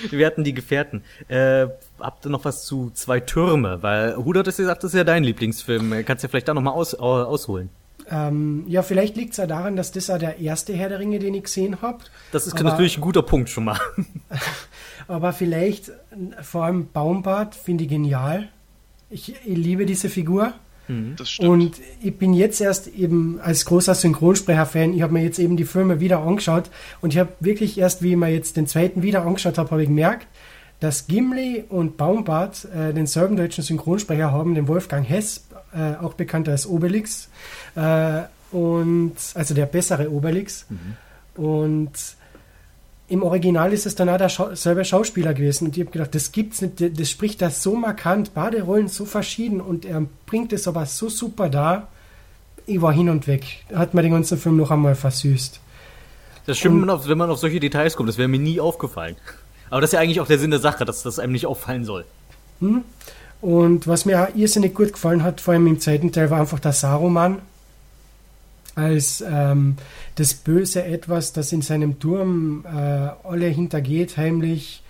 Wir hatten die Gefährten. Äh, habt ihr noch was zu Zwei Türme? Weil Huda hat gesagt, das ist ja dein Lieblingsfilm. Kannst du ja vielleicht da nochmal aus, äh, ausholen. Ähm, ja, vielleicht liegt es ja daran, dass das ja der erste Herr der Ringe, den ich gesehen habe. Das ist aber, natürlich ein guter Punkt schon mal. aber vielleicht, vor allem Baumbart, finde ich genial. Ich, ich liebe diese Figur. Mhm. Das stimmt. Und ich bin jetzt erst eben als großer Synchronsprecher-Fan, ich habe mir jetzt eben die Filme wieder angeschaut und ich habe wirklich erst, wie ich mir jetzt den zweiten wieder angeschaut habe, habe ich gemerkt, dass Gimli und Baumbart äh, denselben deutschen Synchronsprecher haben, den Wolfgang Hess, äh, auch bekannt als Obelix. Äh, und also der bessere Obelix. Mhm. Und im Original ist es dann auch der Schau selber Schauspieler gewesen. Und ich habe gedacht, das gibt's nicht, das spricht das so markant, beide Rollen so verschieden und er bringt es aber so super da. Ich war hin und weg. Hat mir den ganzen Film noch einmal versüßt. Das stimmt, und, wenn man auf solche Details kommt, das wäre mir nie aufgefallen. Aber das ist ja eigentlich auch der Sinn der Sache, dass das einem nicht auffallen soll. Hm? Und was mir auch irrsinnig gut gefallen hat, vor allem im zweiten Teil, war einfach der Saruman als ähm, das böse Etwas, das in seinem Turm äh, alle hintergeht, heimlich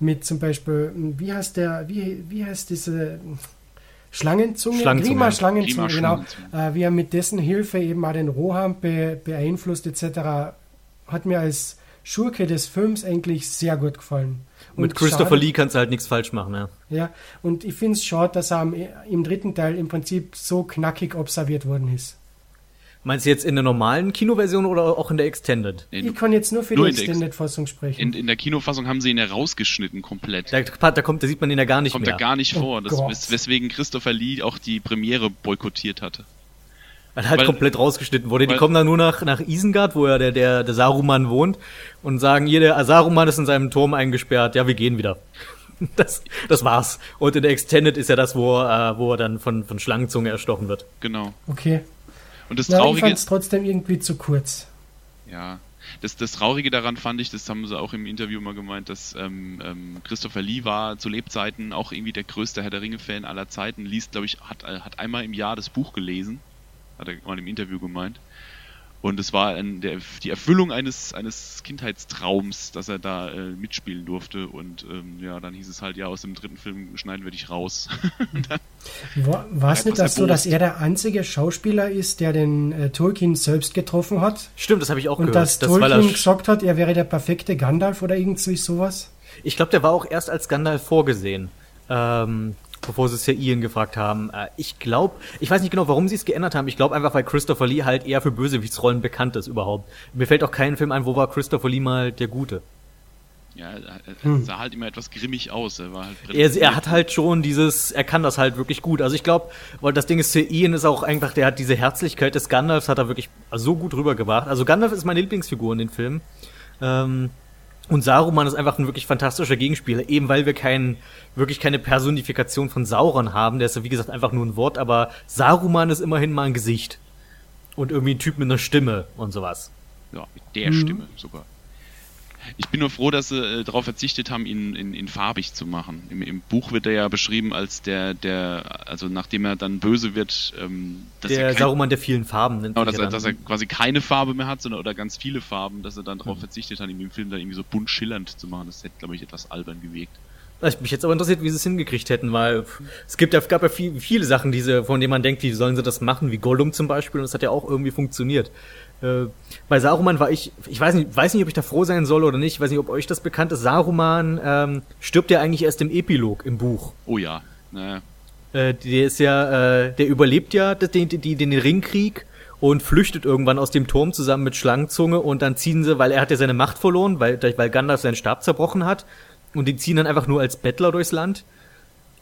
mit zum Beispiel, wie heißt der, wie, wie heißt diese Schlangenzunge? Schlangenzunge. Grima Schlangenzunge, genau. Äh, wie er mit dessen Hilfe eben auch den Roham be, beeinflusst etc. Hat mir als Schurke des Films eigentlich sehr gut gefallen. Und mit Christopher schade, Lee kannst du halt nichts falsch machen, ja. Ja, und ich finde es schade, dass er am, im dritten Teil im Prinzip so knackig observiert worden ist. Meinst du jetzt in der normalen Kinoversion oder auch in der Extended? Nee, ich kann jetzt nur für nur die Extended-Fassung sprechen. In, in, der Kinofassung haben sie ihn ja rausgeschnitten komplett. Da, da, kommt, da sieht man ihn ja gar nicht kommt mehr. Kommt er gar nicht oh vor. Das, wes weswegen Christopher Lee auch die Premiere boykottiert hatte. Weil halt weil, komplett rausgeschnitten wurde. Die kommen dann nur nach, nach Isengard, wo ja der, der, der Saruman wohnt, und sagen, hier, der Saruman ist in seinem Turm eingesperrt, ja, wir gehen wieder. Das, das war's. Und in der Extended ist ja das, wo, äh, wo er dann von, von Schlangenzunge erstochen wird. Genau. Okay. Und das Traurige. ich fand es trotzdem irgendwie zu kurz. Ja. Das, das Traurige daran fand ich, das haben sie auch im Interview mal gemeint, dass ähm, ähm, Christopher Lee war zu Lebzeiten auch irgendwie der größte Herr der Ringe-Fan aller Zeiten, liest, glaube ich, hat, hat einmal im Jahr das Buch gelesen, hat er mal im Interview gemeint. Und es war ein, der, die Erfüllung eines, eines Kindheitstraums, dass er da äh, mitspielen durfte. Und ähm, ja, dann hieß es halt, ja, aus dem dritten Film schneiden wir dich raus. war es nicht das so, dass er der einzige Schauspieler ist, der den äh, Tolkien selbst getroffen hat? Stimmt, das habe ich auch und gehört. Und dass das Tolkien gesagt hat, er wäre der perfekte Gandalf oder irgendwie sowas? Ich glaube, der war auch erst als Gandalf vorgesehen. Ähm, bevor sie es ja Ian gefragt haben. Äh, ich glaube, ich weiß nicht genau, warum sie es geändert haben. Ich glaube einfach, weil Christopher Lee halt eher für Bösewichtsrollen bekannt ist überhaupt. Mir fällt auch kein Film ein, wo war Christopher Lee mal der Gute. Ja, er hm. sah halt immer etwas grimmig aus. Er, war halt er, er hat halt schon dieses, er kann das halt wirklich gut. Also ich glaube, weil das Ding ist, für Ian ist auch einfach, der hat diese Herzlichkeit des Gandalfs, hat er wirklich so gut rübergebracht. Also Gandalf ist meine Lieblingsfigur in den Filmen. Ähm, und Saruman ist einfach ein wirklich fantastischer Gegenspieler, eben weil wir kein, wirklich keine Personifikation von Sauron haben. Der ist ja wie gesagt einfach nur ein Wort, aber Saruman ist immerhin mal ein Gesicht. Und irgendwie ein Typ mit einer Stimme und sowas. Ja, mit der mhm. Stimme sogar. Ich bin nur froh, dass sie äh, darauf verzichtet haben, ihn in, in farbig zu machen. Im, Im, Buch wird er ja beschrieben als der, der, also nachdem er dann böse wird, ähm, dass der er kein, Saruman der vielen Farben nennt. Genau, dass er, dass er quasi keine Farbe mehr hat, sondern oder ganz viele Farben, dass er dann darauf mhm. verzichtet hat, ihn im Film dann irgendwie so bunt schillernd zu machen. Das hätte, glaube ich, etwas albern gewirkt. mich jetzt aber interessiert, wie sie es hingekriegt hätten, weil es gibt ja, gab ja viel, viele Sachen, diese, von denen man denkt, wie sollen sie das machen, wie Gollum zum Beispiel, und es hat ja auch irgendwie funktioniert. Äh, bei Saruman war ich, ich weiß nicht, weiß nicht, ob ich da froh sein soll oder nicht, ich weiß nicht, ob euch das bekannt ist. Saruman ähm, stirbt ja eigentlich erst im Epilog im Buch. Oh ja. Naja. Äh, der ist ja, äh, der überlebt ja den, den, den Ringkrieg und flüchtet irgendwann aus dem Turm zusammen mit Schlangenzunge und dann ziehen sie, weil er hat ja seine Macht verloren, weil, weil Gandalf seinen Stab zerbrochen hat und die ziehen dann einfach nur als Bettler durchs Land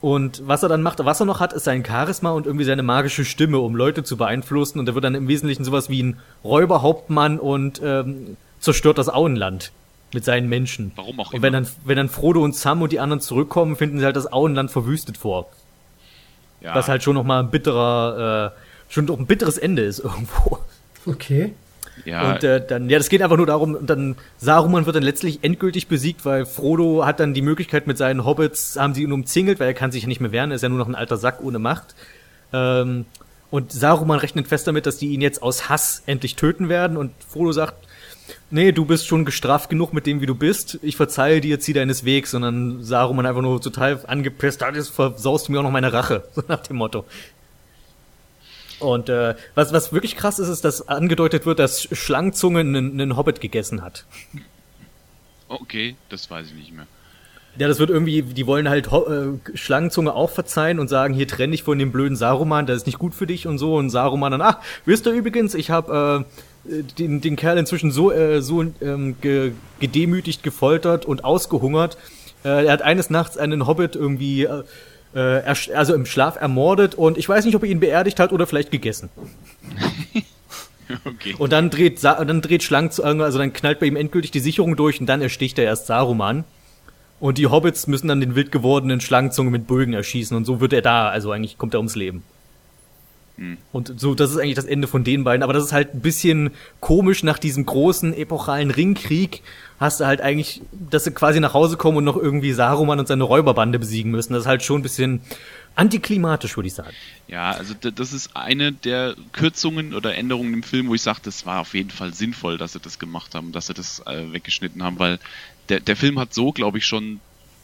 und was er dann macht, was er noch hat, ist sein Charisma und irgendwie seine magische Stimme, um Leute zu beeinflussen. Und er wird dann im Wesentlichen sowas wie ein Räuberhauptmann und ähm, zerstört das Auenland mit seinen Menschen. Warum auch immer. Und wenn dann, wenn dann Frodo und Sam und die anderen zurückkommen, finden sie halt das Auenland verwüstet vor. Ja. Was halt schon nochmal ein bitterer, äh, schon doch ein bitteres Ende ist irgendwo. Okay. Ja. Und äh, dann, ja, das geht einfach nur darum, dann Saruman wird dann letztlich endgültig besiegt, weil Frodo hat dann die Möglichkeit mit seinen Hobbits, haben sie ihn umzingelt, weil er kann sich ja nicht mehr wehren, er ist ja nur noch ein alter Sack ohne Macht. Ähm, und Saruman rechnet fest damit, dass die ihn jetzt aus Hass endlich töten werden und Frodo sagt, nee, du bist schon gestraft genug mit dem, wie du bist. Ich verzeihe dir, zieh deines Wegs, sondern Saruman einfach nur total angepisst, das versaust du mir auch noch meine Rache, so nach dem Motto. Und äh, was, was wirklich krass ist, ist, dass angedeutet wird, dass Schlangenzunge einen, einen Hobbit gegessen hat. Okay, das weiß ich nicht mehr. Ja, das wird irgendwie, die wollen halt äh, Schlangenzunge auch verzeihen und sagen, hier trenn dich von dem blöden Saruman, das ist nicht gut für dich und so. Und Saruman dann, ach, wisst ihr übrigens, ich habe äh, den, den Kerl inzwischen so, äh, so ähm, ge, gedemütigt, gefoltert und ausgehungert. Äh, er hat eines Nachts einen Hobbit irgendwie, äh, äh also im Schlaf ermordet und ich weiß nicht, ob er ihn beerdigt hat oder vielleicht gegessen. okay. Und dann dreht, dann dreht Schlangenzunge, also dann knallt bei ihm endgültig die Sicherung durch und dann ersticht er erst Saruman. Und die Hobbits müssen dann den wild gewordenen Schlangenzunge mit Bögen erschießen und so wird er da, also eigentlich kommt er ums Leben. Hm. Und so, das ist eigentlich das Ende von den beiden, aber das ist halt ein bisschen komisch nach diesem großen epochalen Ringkrieg. Hast du halt eigentlich, dass sie quasi nach Hause kommen und noch irgendwie Saruman und seine Räuberbande besiegen müssen. Das ist halt schon ein bisschen antiklimatisch, würde ich sagen. Ja, also das ist eine der Kürzungen oder Änderungen im Film, wo ich sage, das war auf jeden Fall sinnvoll, dass sie das gemacht haben, dass sie das äh, weggeschnitten haben, weil der, der Film hat so, glaube ich, schon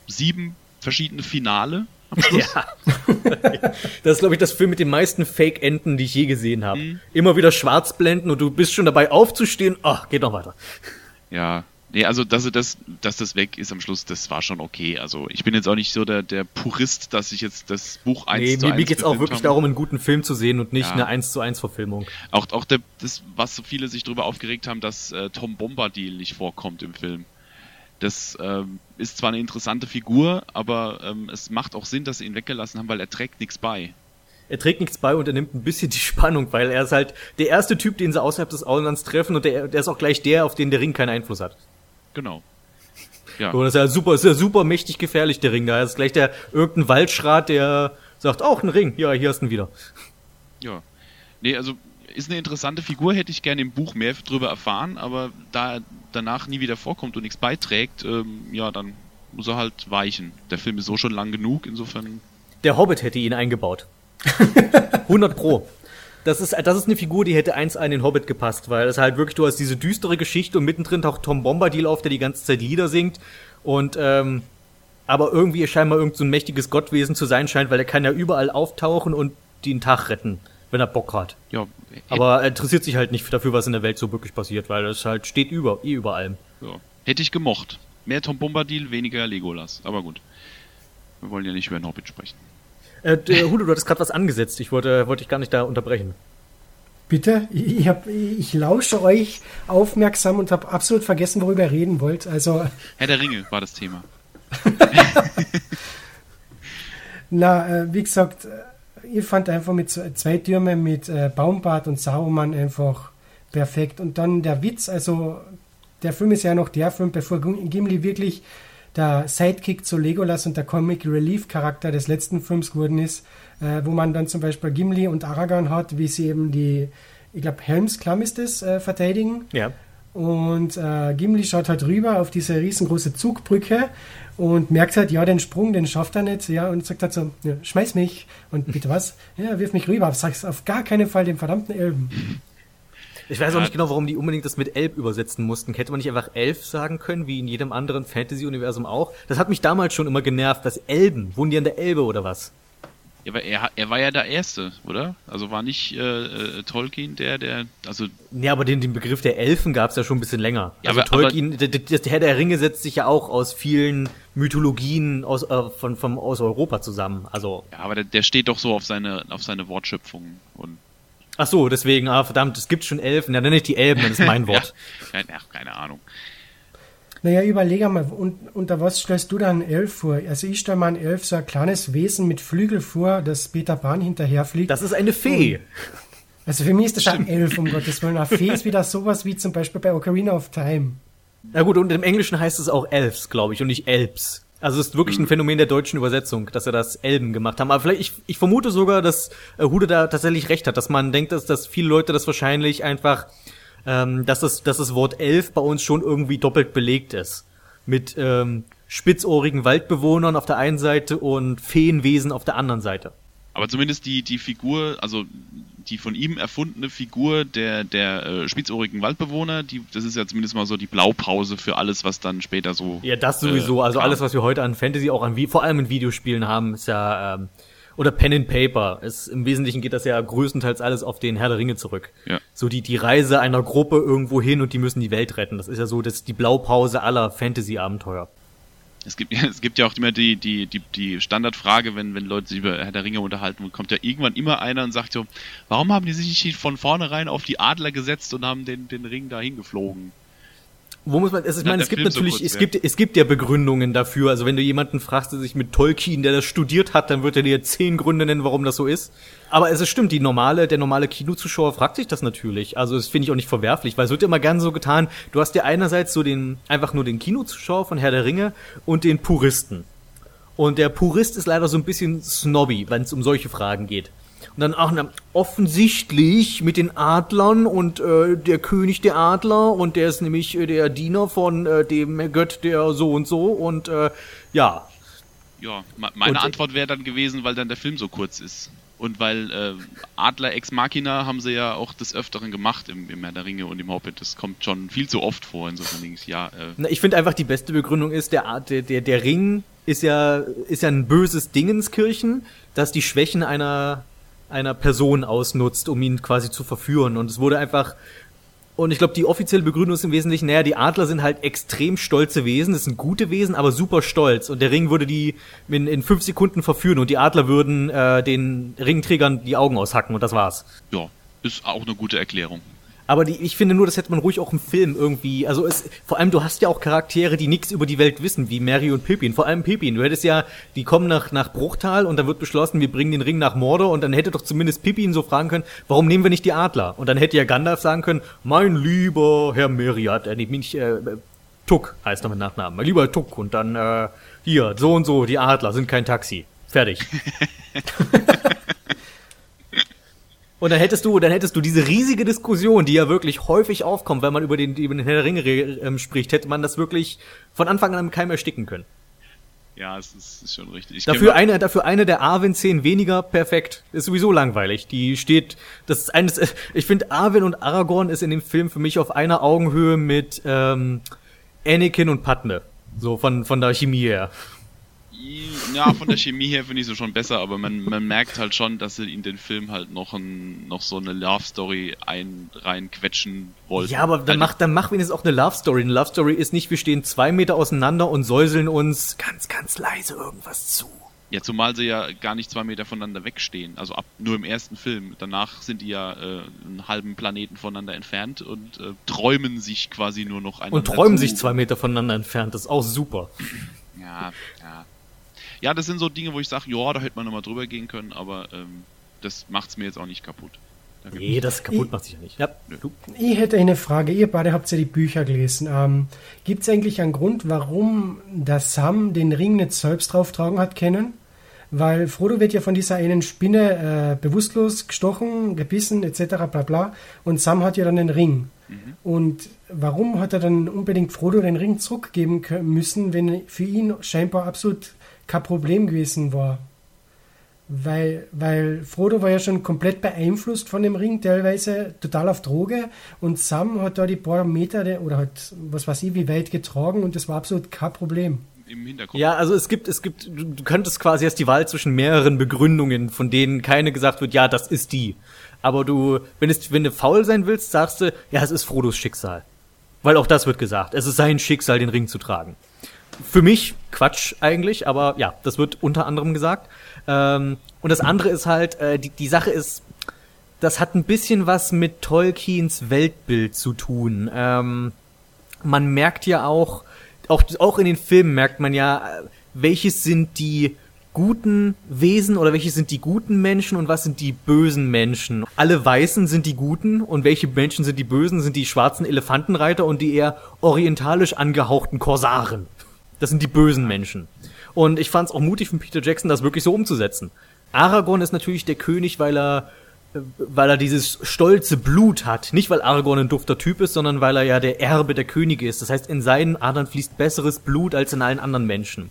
sieben verschiedene Finale. Ja. das ist, glaube ich, das Film mit den meisten Fake-Enden, die ich je gesehen habe. Mhm. Immer wieder Schwarzblenden und du bist schon dabei aufzustehen. Ach, geht noch weiter. Ja, Nee, also dass das, dass das weg ist am Schluss, das war schon okay. Also ich bin jetzt auch nicht so der, der Purist, dass ich jetzt das Buch 1 nee, zu 1 mir geht's auch wirklich habe. darum, einen guten Film zu sehen und nicht ja. eine 1 zu 1 Verfilmung. Auch, auch der, das, was so viele sich darüber aufgeregt haben, dass äh, Tom Bombadil nicht vorkommt im Film. Das ähm, ist zwar eine interessante Figur, aber ähm, es macht auch Sinn, dass sie ihn weggelassen haben, weil er trägt nichts bei. Er trägt nichts bei und er nimmt ein bisschen die Spannung, weil er ist halt der erste Typ, den sie außerhalb des Auenlands treffen und der, der ist auch gleich der, auf den der Ring keinen Einfluss hat. Genau. Ja. So, das ist ja super, ist ja super mächtig gefährlich, der Ring. Da ist gleich der irgendein Waldschrat, der sagt, auch ein Ring. Ja, hier hast du ihn wieder. Ja. Nee, also ist eine interessante Figur, hätte ich gerne im Buch mehr drüber erfahren, aber da er danach nie wieder vorkommt und nichts beiträgt, ähm, ja, dann muss er halt weichen. Der Film ist so schon lang genug, insofern. Der Hobbit hätte ihn eingebaut. 100 Pro das ist, das ist eine Figur, die hätte eins an den Hobbit gepasst, weil es halt wirklich, du hast diese düstere Geschichte und mittendrin taucht Tom Bombadil auf, der die ganze Zeit Lieder singt und, ähm, aber irgendwie scheinbar irgend so ein mächtiges Gottwesen zu sein scheint, weil er kann ja überall auftauchen und den Tag retten, wenn er Bock hat. Ja. Aber er interessiert sich halt nicht dafür, was in der Welt so wirklich passiert, weil es halt steht über, eh über allem. Ja. Hätte ich gemocht. Mehr Tom Bombadil, weniger Legolas. Aber gut. Wir wollen ja nicht über den Hobbit sprechen. Äh, Hudo, du hattest gerade was angesetzt. Ich wollte, wollte ich gar nicht da unterbrechen. Bitte? Ich, hab, ich lausche euch aufmerksam und habe absolut vergessen, worüber ihr reden wollt. Also Herr der Ringe war das Thema. Na, äh, wie gesagt, äh, ich fand einfach mit zwei Türmen mit äh, Baumbart und Sauermann einfach perfekt. Und dann der Witz, also der Film ist ja noch der Film, bevor Gimli wirklich der Sidekick zu Legolas und der Comic Relief Charakter des letzten Films geworden ist, äh, wo man dann zum Beispiel Gimli und Aragorn hat, wie sie eben die, ich glaube Helmsklamm ist es, äh, verteidigen. Ja. Und äh, Gimli schaut halt rüber auf diese riesengroße Zugbrücke und merkt halt, ja, den Sprung, den schafft er nicht, ja, und sagt halt so, ja, schmeiß mich. Und bitte was? Ja, wirf mich rüber. Sag's auf gar keinen Fall dem verdammten Elben. Ich weiß auch nicht genau, warum die unbedingt das mit Elb übersetzen mussten. Hätte man nicht einfach Elf sagen können, wie in jedem anderen Fantasy-Universum auch? Das hat mich damals schon immer genervt, dass Elben, wohnen die an der Elbe oder was? Ja, aber er, er war ja der Erste, oder? Also war nicht äh, äh, Tolkien der, der, also... Ja, aber den, den Begriff der Elfen gab es ja schon ein bisschen länger. Ja, also aber, Tolkien, aber, der, der Herr der Ringe setzt sich ja auch aus vielen Mythologien aus, äh, von, von, aus Europa zusammen. Also. Ja, aber der, der steht doch so auf seine, auf seine Wortschöpfung und Ach so, deswegen, ah, verdammt, es gibt schon Elfen. Ja, nenne ich die Elben, das ist mein Wort. ja, ach, keine Ahnung. Naja, überlege mal, und, unter was stellst du da einen Elf vor? Also ich stelle mal einen Elf, so ein kleines Wesen mit Flügel vor, das Peter Bahn hinterherfliegt. Das ist eine Fee. Und, also für mich ist das schon ein Elf, um Gottes Willen. Eine Fee ist wieder sowas wie zum Beispiel bei Ocarina of Time. Na gut, und im Englischen heißt es auch Elves, glaube ich, und nicht Elbs. Also es ist wirklich ein Phänomen der deutschen Übersetzung, dass er das Elben gemacht haben. Aber vielleicht, ich, ich vermute sogar, dass äh, Hude da tatsächlich recht hat, dass man denkt, dass, dass viele Leute das wahrscheinlich einfach, ähm, dass, das, dass das Wort Elf bei uns schon irgendwie doppelt belegt ist. Mit ähm, spitzohrigen Waldbewohnern auf der einen Seite und Feenwesen auf der anderen Seite. Aber zumindest die, die Figur, also die von ihm erfundene Figur der, der äh, spitzohrigen Waldbewohner, die, das ist ja zumindest mal so die Blaupause für alles, was dann später so. Ja, das sowieso. Äh, also alles, was wir heute an Fantasy, auch an, vor allem in Videospielen haben, ist ja, ähm, oder Pen and Paper. Es, Im Wesentlichen geht das ja größtenteils alles auf den Herr der Ringe zurück. Ja. So die, die Reise einer Gruppe irgendwo hin und die müssen die Welt retten. Das ist ja so das, die Blaupause aller Fantasy-Abenteuer. Es gibt, es gibt ja auch immer die, die, die, die Standardfrage, wenn, wenn Leute sich über Herr der Ringe unterhalten, kommt ja irgendwann immer einer und sagt so, warum haben die sich nicht von vornherein auf die Adler gesetzt und haben den, den Ring dahin geflogen? Wo muss man, es, ich meine, es gibt Film so natürlich, kurz, es ja. gibt, es gibt ja Begründungen dafür. Also wenn du jemanden fragst, der sich mit Tolkien, der das studiert hat, dann wird er dir zehn Gründe nennen, warum das so ist. Aber es ist stimmt, die normale, der normale Kinozuschauer fragt sich das natürlich. Also das finde ich auch nicht verwerflich, weil es wird immer gern so getan. Du hast ja einerseits so den, einfach nur den Kinozuschauer von Herr der Ringe und den Puristen. Und der Purist ist leider so ein bisschen snobby, wenn es um solche Fragen geht. Und dann auch na, offensichtlich mit den Adlern und äh, der König der Adler und der ist nämlich äh, der Diener von äh, dem Gött der so und so und äh, ja. Ja, me- meine Und- Antwort wäre dann gewesen, weil dann der Film so kurz ist. Und weil äh, Adler Ex Machina haben sie ja auch des Öfteren gemacht im, im Herr der Ringe und im Hobbit. Das kommt schon viel zu oft vor. Insofern denke ich, ja, äh, Na, ich finde einfach die beste Begründung ist, der, der, der, der Ring ist ja, ist ja ein böses Dingenskirchen, das die Schwächen einer, einer Person ausnutzt, um ihn quasi zu verführen. Und es wurde einfach, und ich glaube, die offizielle Begründung ist im Wesentlichen, naja, die Adler sind halt extrem stolze Wesen, das sind gute Wesen, aber super stolz. Und der Ring würde die in, in fünf Sekunden verführen und die Adler würden äh, den Ringträgern die Augen aushacken und das war's. ja, ist auch eine gute Erklärung. Aber die, ich finde nur, das hätte man ruhig auch im Film irgendwie. Also es, vor allem, du hast ja auch Charaktere, die nichts über die Welt wissen, wie Mary und Pippin. Vor allem Pippin. Du hättest ja, die kommen nach, nach Bruchtal und dann wird beschlossen, wir bringen den Ring nach Mordor und dann hätte doch zumindest Pippin so fragen können, warum nehmen wir nicht die Adler? Und dann hätte ja Gandalf sagen können, mein lieber Herr Meriad, äh, nee, nicht, äh, äh, Tuck heißt er mit Nachnamen, mein lieber Tuck und dann, äh, hier, so und so, die Adler sind kein Taxi. Fertig. Und dann hättest du, dann hättest du diese riesige Diskussion, die ja wirklich häufig aufkommt, wenn man über den, über den Herr der Ringe ähm, spricht, hätte man das wirklich von Anfang an im Keim ersticken können. Ja, es ist, ist schon richtig. Ich Dafür eine, dafür eine der Arwen-Szenen weniger perfekt. Ist sowieso langweilig. Die steht, das ist eines, ich finde Arwen und Aragorn ist in dem Film für mich auf einer Augenhöhe mit, ähm, Anakin und Padme. So von, von der Chemie her. Ja, von der Chemie her finde ich so schon besser, aber man, man merkt halt schon, dass sie in den Film halt noch, ein, noch so eine Love Story ein, reinquetschen wollten. Ja, aber dann Halt- mach, dann wenigstens auch eine Love Story. Eine Love Story ist nicht, wir stehen zwei Meter auseinander und säuseln uns ganz, ganz leise irgendwas zu. Ja, zumal sie ja gar nicht zwei Meter voneinander wegstehen. Also ab nur im ersten Film. Danach sind die ja äh, einen halben Planeten voneinander entfernt und äh, träumen sich quasi nur noch einander Und träumen zu. sich zwei Meter voneinander entfernt. Das ist auch super. Ja, ja. Ja, das sind so Dinge, wo ich sage, ja, da hätte man nochmal drüber gehen können, aber ähm, das macht's mir jetzt auch nicht kaputt. Da Nee, das kaputt macht sich ja nicht. Ja. Ich hätte eine Frage. Ihr beide habt ja die Bücher gelesen. Ähm, Gibt es eigentlich einen Grund, warum der Sam den Ring nicht selbst drauftragen hat können? Weil Frodo wird ja von dieser einen Spinne äh, bewusstlos gestochen, gebissen etc. bla bla. Und Sam hat ja dann den Ring. Und warum hat er dann unbedingt Frodo den Ring zurückgeben müssen, wenn für ihn scheinbar absolut kein Problem gewesen war? Weil, weil Frodo war ja schon komplett beeinflusst von dem Ring, teilweise total auf Droge. Und Sam hat da die paar Meter de- oder hat, was weiß ich, wie weit getragen und das war absolut kein Problem. Im Hintergrund. Ja, also es gibt, es gibt, du, du könntest quasi erst die Wahl zwischen mehreren Begründungen, von denen keine gesagt wird, ja, das ist die. Aber du, wenn es, wenn du faul sein willst, sagst du, ja, es ist Frodos Schicksal. Weil auch das wird gesagt. Es ist sein Schicksal, den Ring zu tragen. Für mich Quatsch eigentlich, aber ja, das wird unter anderem gesagt. Ähm, und das andere ist halt, äh, die, die Sache ist, das hat ein bisschen was mit Tolkiens Weltbild zu tun. Ähm, man merkt ja auch, auch, auch in den Filmen merkt man ja, äh, welches sind die guten Wesen oder welche sind die guten Menschen und was sind die bösen Menschen. Alle Weißen sind die guten und welche Menschen sind die bösen, sind die schwarzen Elefantenreiter und die eher orientalisch angehauchten Korsaren. Das sind die bösen Menschen. Und ich fand es auch mutig von Peter Jackson, das wirklich so umzusetzen. Aragorn ist natürlich der König, weil er äh, weil er dieses stolze Blut hat. Nicht, weil Aragorn ein dufter Typ ist, sondern weil er ja der Erbe der Könige ist. Das heißt, in seinen Adern fließt besseres Blut als in allen anderen Menschen.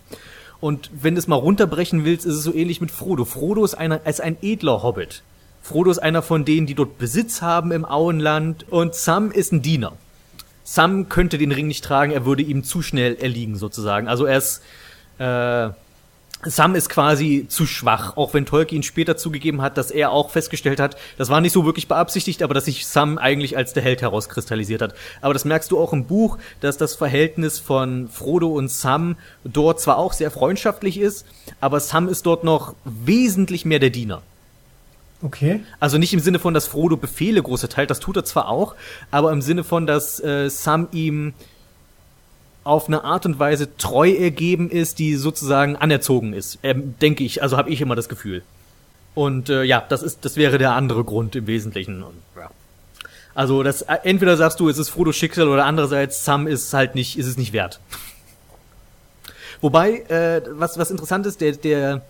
Und wenn du es mal runterbrechen willst, ist es so ähnlich mit Frodo. Frodo ist einer, ist ein edler Hobbit. Frodo ist einer von denen, die dort Besitz haben im Auenland und Sam ist ein Diener. Sam könnte den Ring nicht tragen, er würde ihm zu schnell erliegen sozusagen. Also er ist äh, Sam ist quasi zu schwach, auch wenn Tolkien später zugegeben hat, dass er auch festgestellt hat, das war nicht so wirklich beabsichtigt, aber dass sich Sam eigentlich als der Held herauskristallisiert hat. Aber das merkst du auch im Buch, dass das Verhältnis von Frodo und Sam dort zwar auch sehr freundschaftlich ist, aber Sam ist dort noch wesentlich mehr der Diener. Okay. Also nicht im Sinne von, dass Frodo Befehle groß erteilt, das tut er zwar auch, aber im Sinne von, dass äh, Sam ihm auf eine Art und Weise treu ergeben ist, die sozusagen anerzogen ist. Ähm, denke ich, also habe ich immer das Gefühl. Und äh, ja, das ist, das wäre der andere Grund im Wesentlichen. Und, ja. Also das äh, entweder sagst du, es ist Frodo Schicksal oder andererseits Sam ist halt nicht, ist es nicht wert. Wobei, äh, was was interessant ist, der der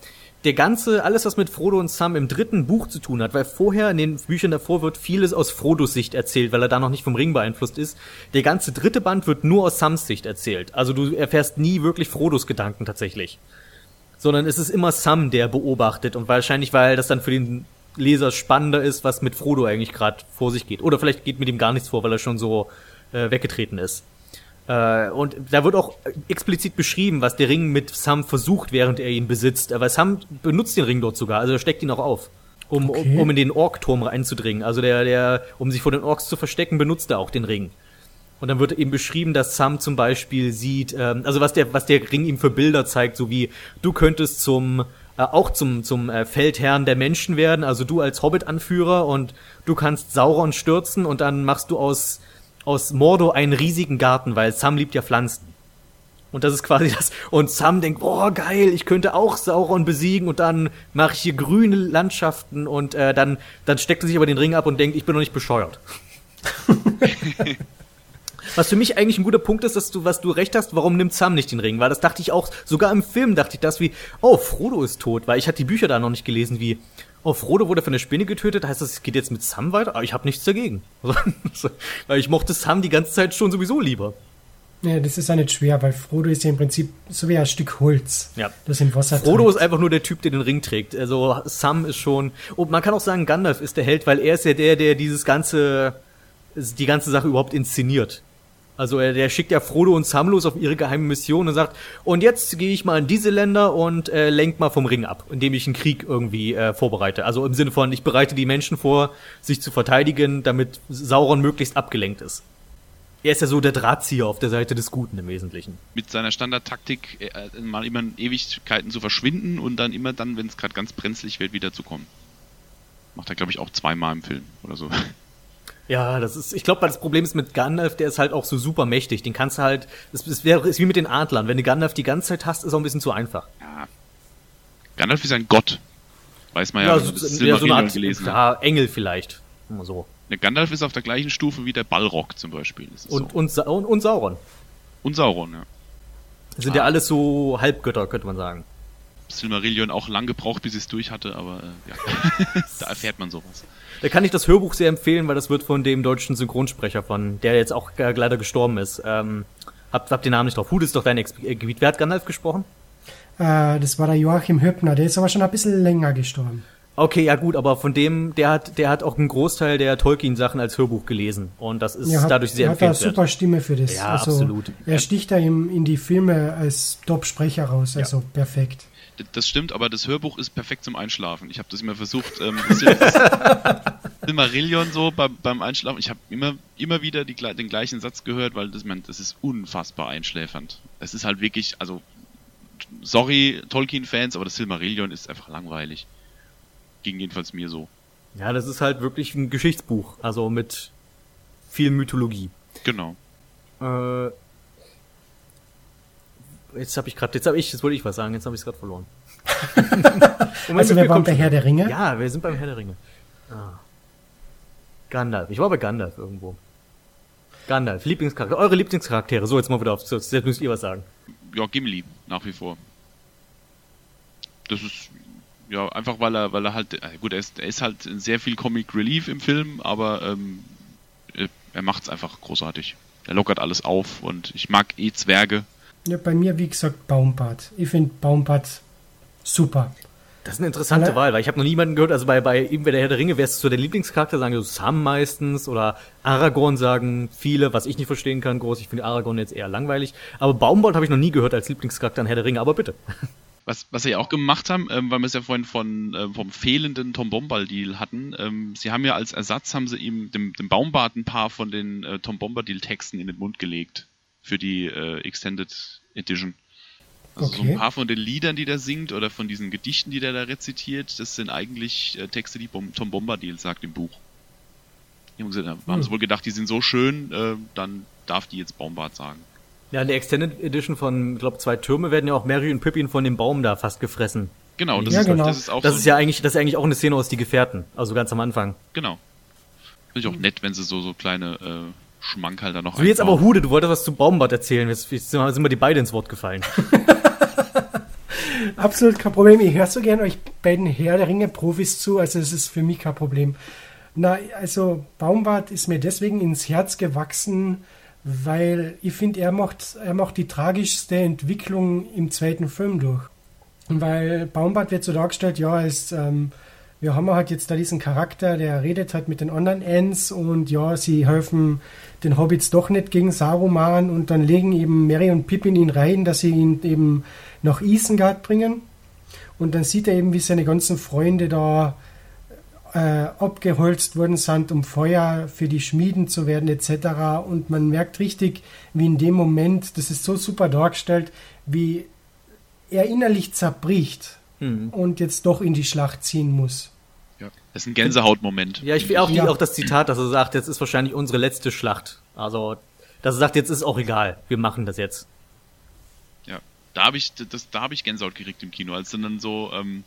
der ganze, alles was mit Frodo und Sam im dritten Buch zu tun hat, weil vorher in den Büchern davor wird vieles aus Frodos Sicht erzählt, weil er da noch nicht vom Ring beeinflusst ist. Der ganze dritte Band wird nur aus Sams Sicht erzählt. Also du erfährst nie wirklich Frodos Gedanken tatsächlich. Sondern es ist immer Sam, der beobachtet und wahrscheinlich, weil das dann für den Leser spannender ist, was mit Frodo eigentlich gerade vor sich geht. Oder vielleicht geht mit ihm gar nichts vor, weil er schon so äh, weggetreten ist. Äh, und da wird auch explizit beschrieben, was der Ring mit Sam versucht, während er ihn besitzt. Aber Sam benutzt den Ring dort sogar, also er steckt ihn auch auf. Um, okay. um, um in den Ork-Turm reinzudringen. Also der, der, um sich vor den Orks zu verstecken, benutzt er auch den Ring. Und dann wird eben beschrieben, dass Sam zum Beispiel sieht, ähm, also was der, was der Ring ihm für Bilder zeigt, so wie du könntest zum äh, auch zum zum äh, Feldherrn der Menschen werden, also du als Hobbit-Anführer und du kannst Sauron stürzen und dann machst du aus aus Mordor einen riesigen Garten, weil Sam liebt ja Pflanzen. Und das ist quasi das. Und Sam denkt, boah, geil, ich könnte auch Sauron besiegen und dann mache ich hier grüne Landschaften und äh, dann, dann steckt er sich aber den Ring ab und denkt, ich bin noch nicht bescheuert. was für mich eigentlich ein guter Punkt ist, dass du, was du recht hast, warum nimmt Sam nicht den Ring? Weil das dachte ich auch, sogar im Film dachte ich das wie, oh, Frodo ist tot, weil ich hatte die Bücher da noch nicht gelesen, wie, oh, Frodo wurde von der Spinne getötet, heißt das, es geht jetzt mit Sam weiter? Aber ich habe nichts dagegen. weil ich mochte Sam die ganze Zeit schon sowieso lieber. Ja, das ist ja nicht schwer, weil Frodo ist ja im Prinzip so wie ein Stück Holz, ja. das im Wasser Frodo treibt. ist einfach nur der Typ, der den Ring trägt. Also Sam ist schon. Und man kann auch sagen, Gandalf ist der Held, weil er ist ja der, der dieses ganze, die ganze Sache überhaupt inszeniert. Also er, der schickt ja Frodo und Sam los auf ihre geheime Mission und sagt, und jetzt gehe ich mal in diese Länder und äh, lenk mal vom Ring ab, indem ich einen Krieg irgendwie äh, vorbereite. Also im Sinne von, ich bereite die Menschen vor, sich zu verteidigen, damit Sauron möglichst abgelenkt ist. Er ist ja so der Drahtzieher auf der Seite des Guten im Wesentlichen. Mit seiner Standardtaktik, äh, mal immer in Ewigkeiten zu verschwinden und dann immer dann, wenn es gerade ganz brenzlig wird, wieder zu kommen. Macht er, glaube ich, auch zweimal im Film oder so. Ja, das ist, ich glaube, das Problem ist mit Gandalf, der ist halt auch so super mächtig. Den kannst du halt, es, es wäre, ist wie mit den Adlern. Wenn du Gandalf die ganze Zeit hast, ist auch ein bisschen zu einfach. Ja. Gandalf ist ein Gott. Weiß man ja, ja, so, ja so eine Art, gelesen ja, Engel vielleicht. Immer so. Der Gandalf ist auf der gleichen Stufe wie der Balrog zum Beispiel. Und, so. und, und, und Sauron. Und Sauron, ja. Das sind ah. ja alles so Halbgötter, könnte man sagen. Silmarillion auch lang gebraucht, bis es durch hatte, aber äh, ja. da erfährt man sowas. Da kann ich das Hörbuch sehr empfehlen, weil das wird von dem deutschen Synchronsprecher von, der jetzt auch äh, leider gestorben ist. Ähm, habt, habt den Namen nicht drauf. Hut ist doch dein Ex äh, Gebiet. Wer hat Gandalf gesprochen? Äh, das war der Joachim Höppner, der ist aber schon ein bisschen länger gestorben. Okay, ja gut, aber von dem, der hat, der hat auch einen Großteil der Tolkien-Sachen als Hörbuch gelesen und das ist ja, hat, dadurch sehr empfehlenswert. Er hat eine super Stimme für das. Ja, also, absolut. Er sticht da in, in die Filme als Top-Sprecher raus, also ja. perfekt das stimmt, aber das Hörbuch ist perfekt zum Einschlafen. Ich habe das immer versucht, ähm, Silmarillion so beim, beim Einschlafen. Ich habe immer, immer wieder die, den gleichen Satz gehört, weil das, man, das ist unfassbar einschläfernd. Es ist halt wirklich, also, sorry, Tolkien-Fans, aber das Silmarillion ist einfach langweilig. Ging jedenfalls mir so. Ja, das ist halt wirklich ein Geschichtsbuch, also mit viel Mythologie. Genau. Äh, Jetzt habe ich gerade, jetzt habe ich, jetzt wollte ich was sagen, jetzt habe ich es gerade verloren. also wir waren bei Herr der Ringe? Ja, wir sind beim Herr der Ringe. Ah. Gandalf. Ich war bei Gandalf irgendwo. Gandalf, Lieblingscharakter. Eure Lieblingscharaktere. So, jetzt mal wieder auf. Jetzt müsst ihr was sagen. Ja, Gimli, nach wie vor. Das ist, ja, einfach weil er, weil er halt, äh, gut, er ist, er ist halt sehr viel Comic Relief im Film, aber ähm, er macht es einfach großartig. Er lockert alles auf und ich mag eh Zwerge Ja, bei mir, wie gesagt, Baumbart. Ich finde Baumbart super. Das ist eine interessante Aber- Wahl, weil ich habe noch niemanden gehört, also bei, bei ihm, bei der Herr der Ringe, wer ist so der Lieblingscharakter, sagen so Sam meistens oder Aragorn sagen viele, was ich nicht verstehen kann, groß. Ich finde Aragorn jetzt eher langweilig. Aber Baumbold habe ich noch nie gehört als Lieblingscharakter in Herr der Ringe, aber bitte. Was, was sie ja auch gemacht haben, ähm, weil wir es ja vorhin von, ähm, vom fehlenden Tom Bombadil hatten, ähm, sie haben ja als Ersatz, haben sie ihm dem, dem Baumbart ein paar von den äh, Tom Bombadil-Texten in den Mund gelegt für die äh, Extended Edition. Also so Okay. ein paar von den Liedern, die der singt oder von diesen Gedichten, die der da rezitiert, das sind eigentlich äh, Texte, die Bom Tom Bombadil sagt im Buch. Die haben, gesagt, haben sie wohl gedacht, die sind so schön, äh, dann darf die jetzt Baumbart sagen. Ja, in der Extended Edition von, glaube zwei Türme werden ja auch Mary und Pippin von dem Baum da fast gefressen. Genau, das, Ja, ist, genau. das ist auch Das so ist ja eigentlich, das ist eigentlich auch eine Szene aus Die Gefährten, also ganz am Anfang. Genau. Finde ich auch nett, wenn sie so, so kleine äh, Schmankerl da noch So, jetzt aber. Hude, du wolltest was zu Baumbart erzählen, jetzt, jetzt sind wir- die beide ins Wort gefallen. Absolut kein Problem. Ich höre so gern euch beiden Herr der Ringe Profis zu, also es ist für mich kein Problem. Na, also Baumbart ist mir deswegen ins Herz gewachsen, weil ich finde, er macht, er macht die tragischste Entwicklung im zweiten Film durch. Weil Baumbart wird so dargestellt, ja, als ähm, wir haben halt jetzt da diesen Charakter, der redet halt mit den anderen Ents und ja, sie helfen den Hobbits doch nicht gegen Saruman und dann legen eben Merry und Pippin ihn rein, dass sie ihn eben nach Isengard bringen. Und dann sieht er eben, wie seine ganzen Freunde da äh, abgeholzt worden sind, um Feuer für die Schmieden zu werden etc. Und man merkt richtig, wie in dem Moment, das ist so super dargestellt, wie er innerlich zerbricht Hm. und jetzt doch in die Schlacht ziehen muss. Ja. Das ist ein Gänsehautmoment. Ja, ich will auch, die, Ja. auch das Zitat, dass er sagt, jetzt ist wahrscheinlich unsere letzte Schlacht. Also, dass er sagt, jetzt ist auch egal, wir machen das jetzt. Ja. Da habe ich, das, da habe ich Gänsehaut gekriegt im Kino, als dann so ähm,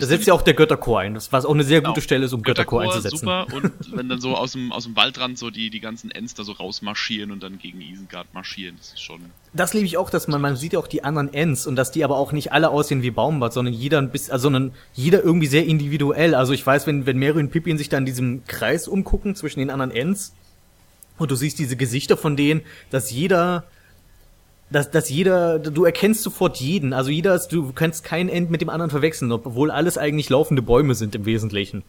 Da setzt ja auch der Götterchor ein, das, was auch eine sehr Genau. gute Stelle ist, um Götterchor, Götterchor, einzusetzen. super und wenn dann so aus dem, aus dem Waldrand so die, die ganzen Ents da so rausmarschieren und dann gegen Isengard marschieren, das ist schon. Das liebe ich auch, dass man, man sieht ja auch die anderen Ends und dass die aber auch nicht alle aussehen wie Baumbart, sondern jeder ein bisschen, also, sondern jeder irgendwie sehr individuell. Also ich weiß, wenn, wenn Mary und Pippin sich da in diesem Kreis umgucken zwischen den anderen Ends und du siehst diese Gesichter von denen, dass jeder, dass, dass jeder, du erkennst sofort jeden. Also jeder ist, du kannst kein End mit dem anderen verwechseln, obwohl alles eigentlich laufende Bäume sind im Wesentlichen.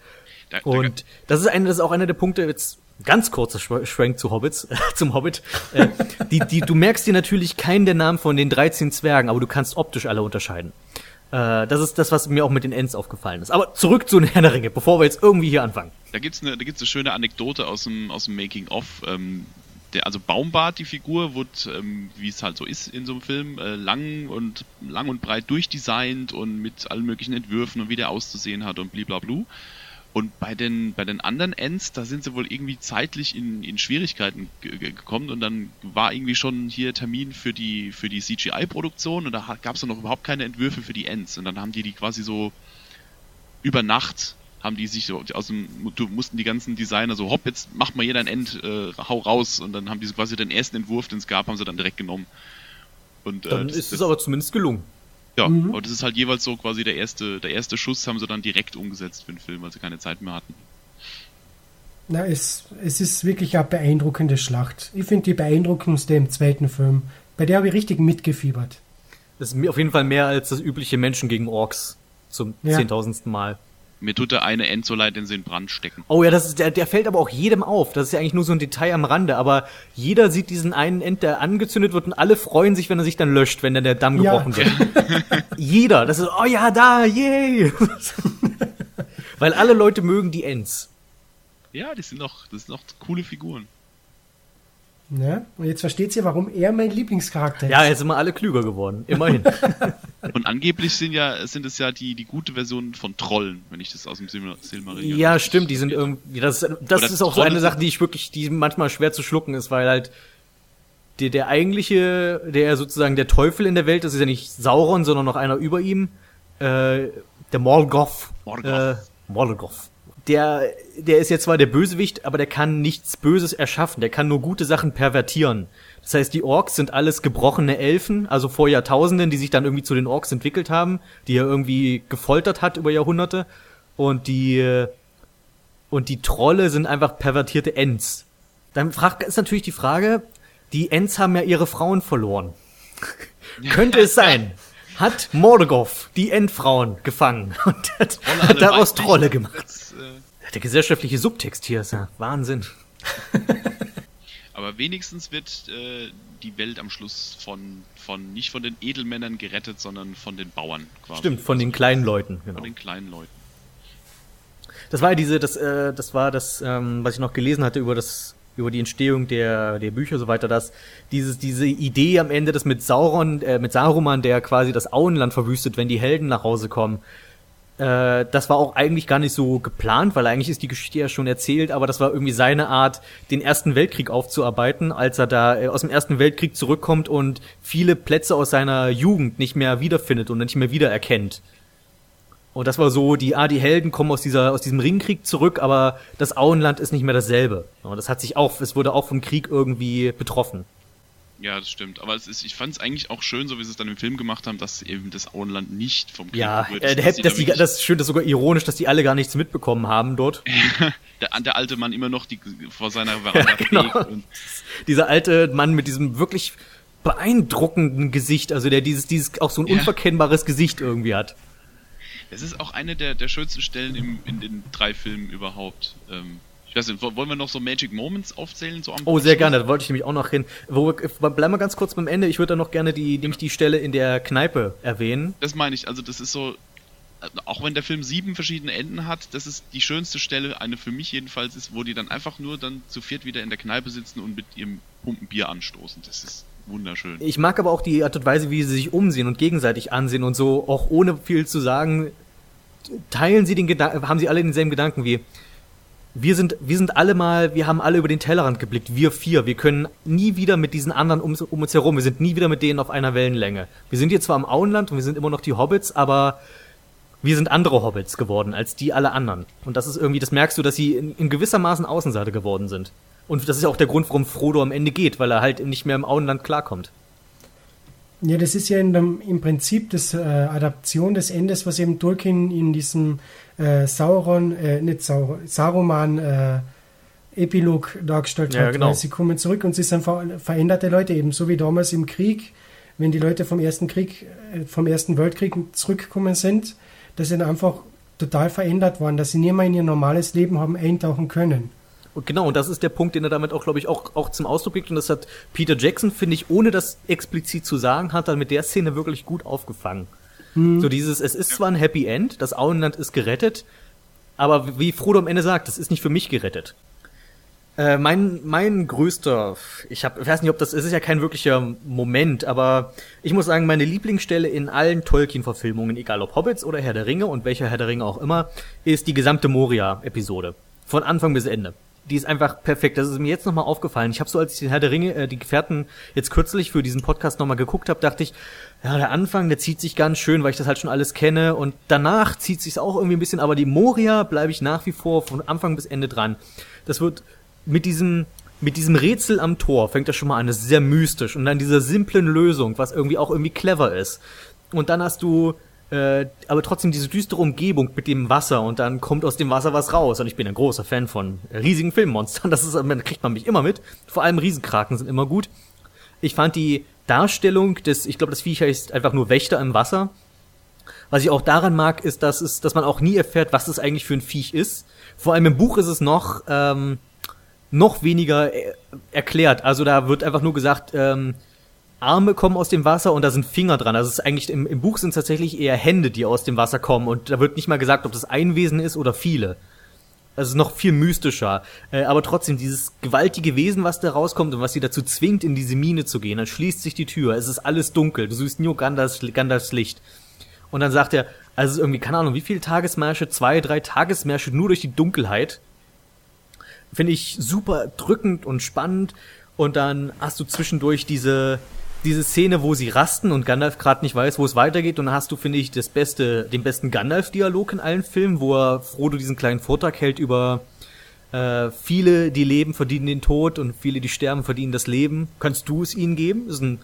Da, da, Und das ist eine, das ist auch einer der Punkte, jetzt ganz kurzer Schw- Schwenk zu Hobbits, zum Hobbit. Äh, die, die, du merkst dir natürlich keinen der Namen von den 13 Zwergen, aber du kannst optisch alle unterscheiden. Äh, das ist das, was mir auch mit den Ents aufgefallen ist. Aber zurück zu den Herr der Ringe, bevor wir jetzt irgendwie hier anfangen. Da gibt's eine, da gibt's eine schöne Anekdote aus dem, aus dem Making of. Ähm, der, also Baumbart, die Figur, wurde, ähm, wie es halt so ist in so einem Film, äh, lang und lang und breit durchdesignt und mit allen möglichen Entwürfen und wie der auszusehen hat und blablabla. Und bei den, bei den anderen Ends, da sind sie wohl irgendwie zeitlich in, in Schwierigkeiten ge- ge- gekommen und dann war irgendwie schon hier Termin für die, für die CGI-Produktion und da gab es noch überhaupt keine Entwürfe für die Ends. Und dann haben die die quasi so über Nacht haben die sich so aus dem, du mussten die ganzen Designer so, hopp, jetzt macht mal jeder ein End, äh, hau raus und dann haben die so quasi den ersten Entwurf, den es gab, haben sie dann direkt genommen. Und, äh, Dann das, ist es aber zumindest gelungen. ja, Mhm. aber das ist halt jeweils so quasi der erste, der erste Schuss haben sie dann direkt umgesetzt für den Film, weil sie keine Zeit mehr hatten. Na, es, es ist wirklich eine beeindruckende Schlacht. Ich finde die beeindruckendste im zweiten Film. Bei der habe ich richtig mitgefiebert. Das ist mir auf jeden Fall mehr als das übliche Menschen gegen Orks zum Ja. zehntausendsten Mal. Mir tut der eine End so leid, den sie in Brand stecken. Oh ja, das ist, der, der fällt aber auch jedem auf. Das ist ja eigentlich nur so ein Detail am Rande, aber jeder sieht diesen einen End, der angezündet wird und alle freuen sich, wenn er sich dann löscht, wenn dann der Damm Ja. gebrochen wird. jeder. Das ist, oh ja, da, yay! Weil alle Leute mögen die Ends. Ja, die sind noch, das sind noch coole Figuren. Ne? Und jetzt versteht ihr, warum er mein Lieblingscharakter ist. Ja, jetzt sind wir alle klüger geworden. Immerhin. Und angeblich sind ja, sind es ja die, die gute Version von Trollen, wenn ich das aus dem Silmar- Silmarillion. ja, stimmt, die sind irgendwie, das, ist- das Oder ist auch so eine Sache, die ich wirklich, die manchmal schwer zu schlucken ist, weil halt der, der eigentliche, der sozusagen der Teufel in der Welt, das ist ja nicht Sauron, sondern noch einer über ihm, äh, der Morgoth. Morgoth. Äh, Morgoth. Der, der ist jetzt zwar der Bösewicht, aber der kann nichts Böses erschaffen. Der kann nur gute Sachen pervertieren. Das heißt, die Orks sind alles gebrochene Elfen, also vor Jahrtausenden, die sich dann irgendwie zu den Orks entwickelt haben, die er irgendwie gefoltert hat über Jahrhunderte. Und die, und die Trolle sind einfach pervertierte Ents. Dann fragt, ist natürlich die Frage, die Ents haben ja ihre Frauen verloren. Könnte es sein, hat Morgoth die Endfrauen gefangen und hat, hat daraus Trolle gemacht. Das, äh Der gesellschaftliche Subtext hier ist ja Wahnsinn. Aber wenigstens wird äh, die Welt am Schluss von, von nicht von den Edelmännern gerettet, sondern von den Bauern quasi. Stimmt, von den kleinen Leuten. Genau. Von den kleinen Leuten. Das war ja diese, das, äh, das war das, ähm, was ich noch gelesen hatte über das, über die Entstehung der, der Bücher so weiter, dass dieses, diese Idee am Ende, dass mit Sauron, äh, mit Saruman, der quasi das Auenland verwüstet, wenn die Helden nach Hause kommen, äh, das war auch eigentlich gar nicht so geplant, weil eigentlich ist die Geschichte ja schon erzählt, aber das war irgendwie seine Art, den Ersten Weltkrieg aufzuarbeiten, als er da äh, aus dem Ersten Weltkrieg zurückkommt und viele Plätze aus seiner Jugend nicht mehr wiederfindet und nicht mehr wiedererkennt. Und das war so, die, ah, die Helden kommen aus dieser, aus diesem Ringkrieg zurück, aber das Auenland ist nicht mehr dasselbe. Und das hat sich auch, es wurde auch vom Krieg irgendwie betroffen. Ja, das stimmt. Aber es ist, ich fand es eigentlich auch schön, so wie sie es dann im Film gemacht haben, dass eben das Auenland nicht vom Krieg ja, wird. Äh, dass, dass die, das ist schön, das ist sogar ironisch, dass die alle gar nichts mitbekommen haben dort. der, der, alte Mann immer noch die, vor seiner Veranda ja, genau. Dieser alte Mann mit diesem wirklich beeindruckenden Gesicht, also der dieses, dieses auch so ein ja. unverkennbares Gesicht irgendwie hat. Es ist auch eine der, der schönsten Stellen im, in den drei Filmen überhaupt. Ähm, ich weiß nicht, wollen wir noch so Magic Moments aufzählen? So oh, sehr gerne, da wollte ich nämlich auch noch hin. Wo, bleiben wir ganz kurz beim Ende. Ich würde da noch gerne die, nämlich die Stelle in der Kneipe erwähnen. Das meine ich, also das ist so, auch wenn der Film sieben verschiedene Enden hat, das ist die schönste Stelle, eine für mich jedenfalls ist, wo die dann einfach nur dann zu viert wieder in der Kneipe sitzen und mit ihrem Pumpen Bier anstoßen. Das ist wunderschön. Ich mag aber auch die Art und Weise, wie sie sich umsehen und gegenseitig ansehen und so, auch ohne viel zu sagen, teilen sie den Gedanken, haben sie alle denselben Gedanken wie, wir sind, wir sind alle mal, wir haben alle über den Tellerrand geblickt, wir vier. Wir können nie wieder mit diesen anderen um, um uns herum, wir sind nie wieder mit denen auf einer Wellenlänge. Wir sind hier zwar im Auenland und wir sind immer noch die Hobbits, aber wir sind andere Hobbits geworden als die alle anderen. Und das ist irgendwie, das merkst du, dass sie in, in gewissermaßen Außenseite geworden sind. Und das ist ja auch der Grund, warum Frodo am Ende geht, weil er halt nicht mehr im Auenland klarkommt. Ja, das ist ja dem, im Prinzip das äh, Adaption des Endes, was eben Tolkien in diesem äh, Sauron, äh, nicht Sauron, Saruman äh, Epilog dargestellt ja, hat. Genau. sie kommen zurück und sie sind ver veränderte Leute, eben so wie damals im Krieg, wenn die Leute vom ersten Krieg, äh, vom ersten Weltkrieg zurückgekommen sind, dass sie dann einfach total verändert waren, dass sie nie mehr in ihr normales Leben haben eintauchen können. Und genau, und das ist der Punkt, den er damit auch, glaube ich, auch, auch zum Ausdruck bringt. Und das hat Peter Jackson, finde ich, ohne das explizit zu sagen, hat er mit der Szene wirklich gut aufgefangen. Mhm. So dieses, es ist zwar ein Happy End, das Auenland ist gerettet, aber wie Frodo am Ende sagt, das ist nicht für mich gerettet. Äh, mein, mein größter, ich, hab, ich weiß nicht, ob das, es ist ja kein wirklicher Moment, aber ich muss sagen, meine Lieblingsstelle in allen Tolkien-Verfilmungen, egal ob Hobbits oder Herr der Ringe und welcher Herr der Ringe auch immer, ist die gesamte Moria-Episode. Von Anfang bis Ende die ist einfach perfekt. Das ist mir jetzt nochmal aufgefallen. Ich habe so, als ich den Herr der Ringe, äh, die Gefährten jetzt kürzlich für diesen Podcast nochmal geguckt habe, dachte ich, ja, der Anfang, der zieht sich ganz schön, weil ich das halt schon alles kenne. Und danach zieht sich auch irgendwie ein bisschen, aber die Moria bleibe ich nach wie vor von Anfang bis Ende dran. Das wird mit diesem, mit diesem Rätsel am Tor fängt das schon mal an. Das ist sehr mystisch. Und dann dieser simplen Lösung, was irgendwie auch irgendwie clever ist. Und dann hast du äh, aber trotzdem diese düstere Umgebung mit dem Wasser und dann kommt aus dem Wasser was raus. Und ich bin ein großer Fan von riesigen Filmmonstern. Das ist, man kriegt man mich immer mit. Vor allem Riesenkraken sind immer gut. Ich fand die Darstellung des, ich glaube, das Viech heißt einfach nur Wächter im Wasser. Was ich auch daran mag, ist, dass es, dass man auch nie erfährt, was das eigentlich für ein Viech ist. Vor allem im Buch ist es noch ähm, noch weniger äh, erklärt. Also da wird einfach nur gesagt, ähm, Arme kommen aus dem Wasser und da sind Finger dran. Also es ist eigentlich im, im Buch sind tatsächlich eher Hände, die aus dem Wasser kommen und da wird nicht mal gesagt, ob das ein Wesen ist oder viele. Also es ist noch viel mystischer. Äh, aber trotzdem, dieses gewaltige Wesen, was da rauskommt und was sie dazu zwingt, in diese Mine zu gehen, dann schließt sich die Tür, es ist alles dunkel, du siehst nur Gandalfs, Gandalfs Licht. Und dann sagt er, also irgendwie, keine Ahnung, wie viele Tagesmärsche, zwei, drei Tagesmärsche nur durch die Dunkelheit. Finde ich super drückend und spannend. Und dann hast du zwischendurch diese, diese Szene, wo sie rasten und Gandalf gerade nicht weiß, wo es weitergeht. Und dann hast du, finde ich, das beste, den besten Gandalf-Dialog in allen Filmen, wo er Frodo diesen kleinen Vortrag hält über äh, viele, die leben, verdienen den Tod und viele, die sterben, verdienen das Leben. Kannst du es ihnen geben? Das ist ein,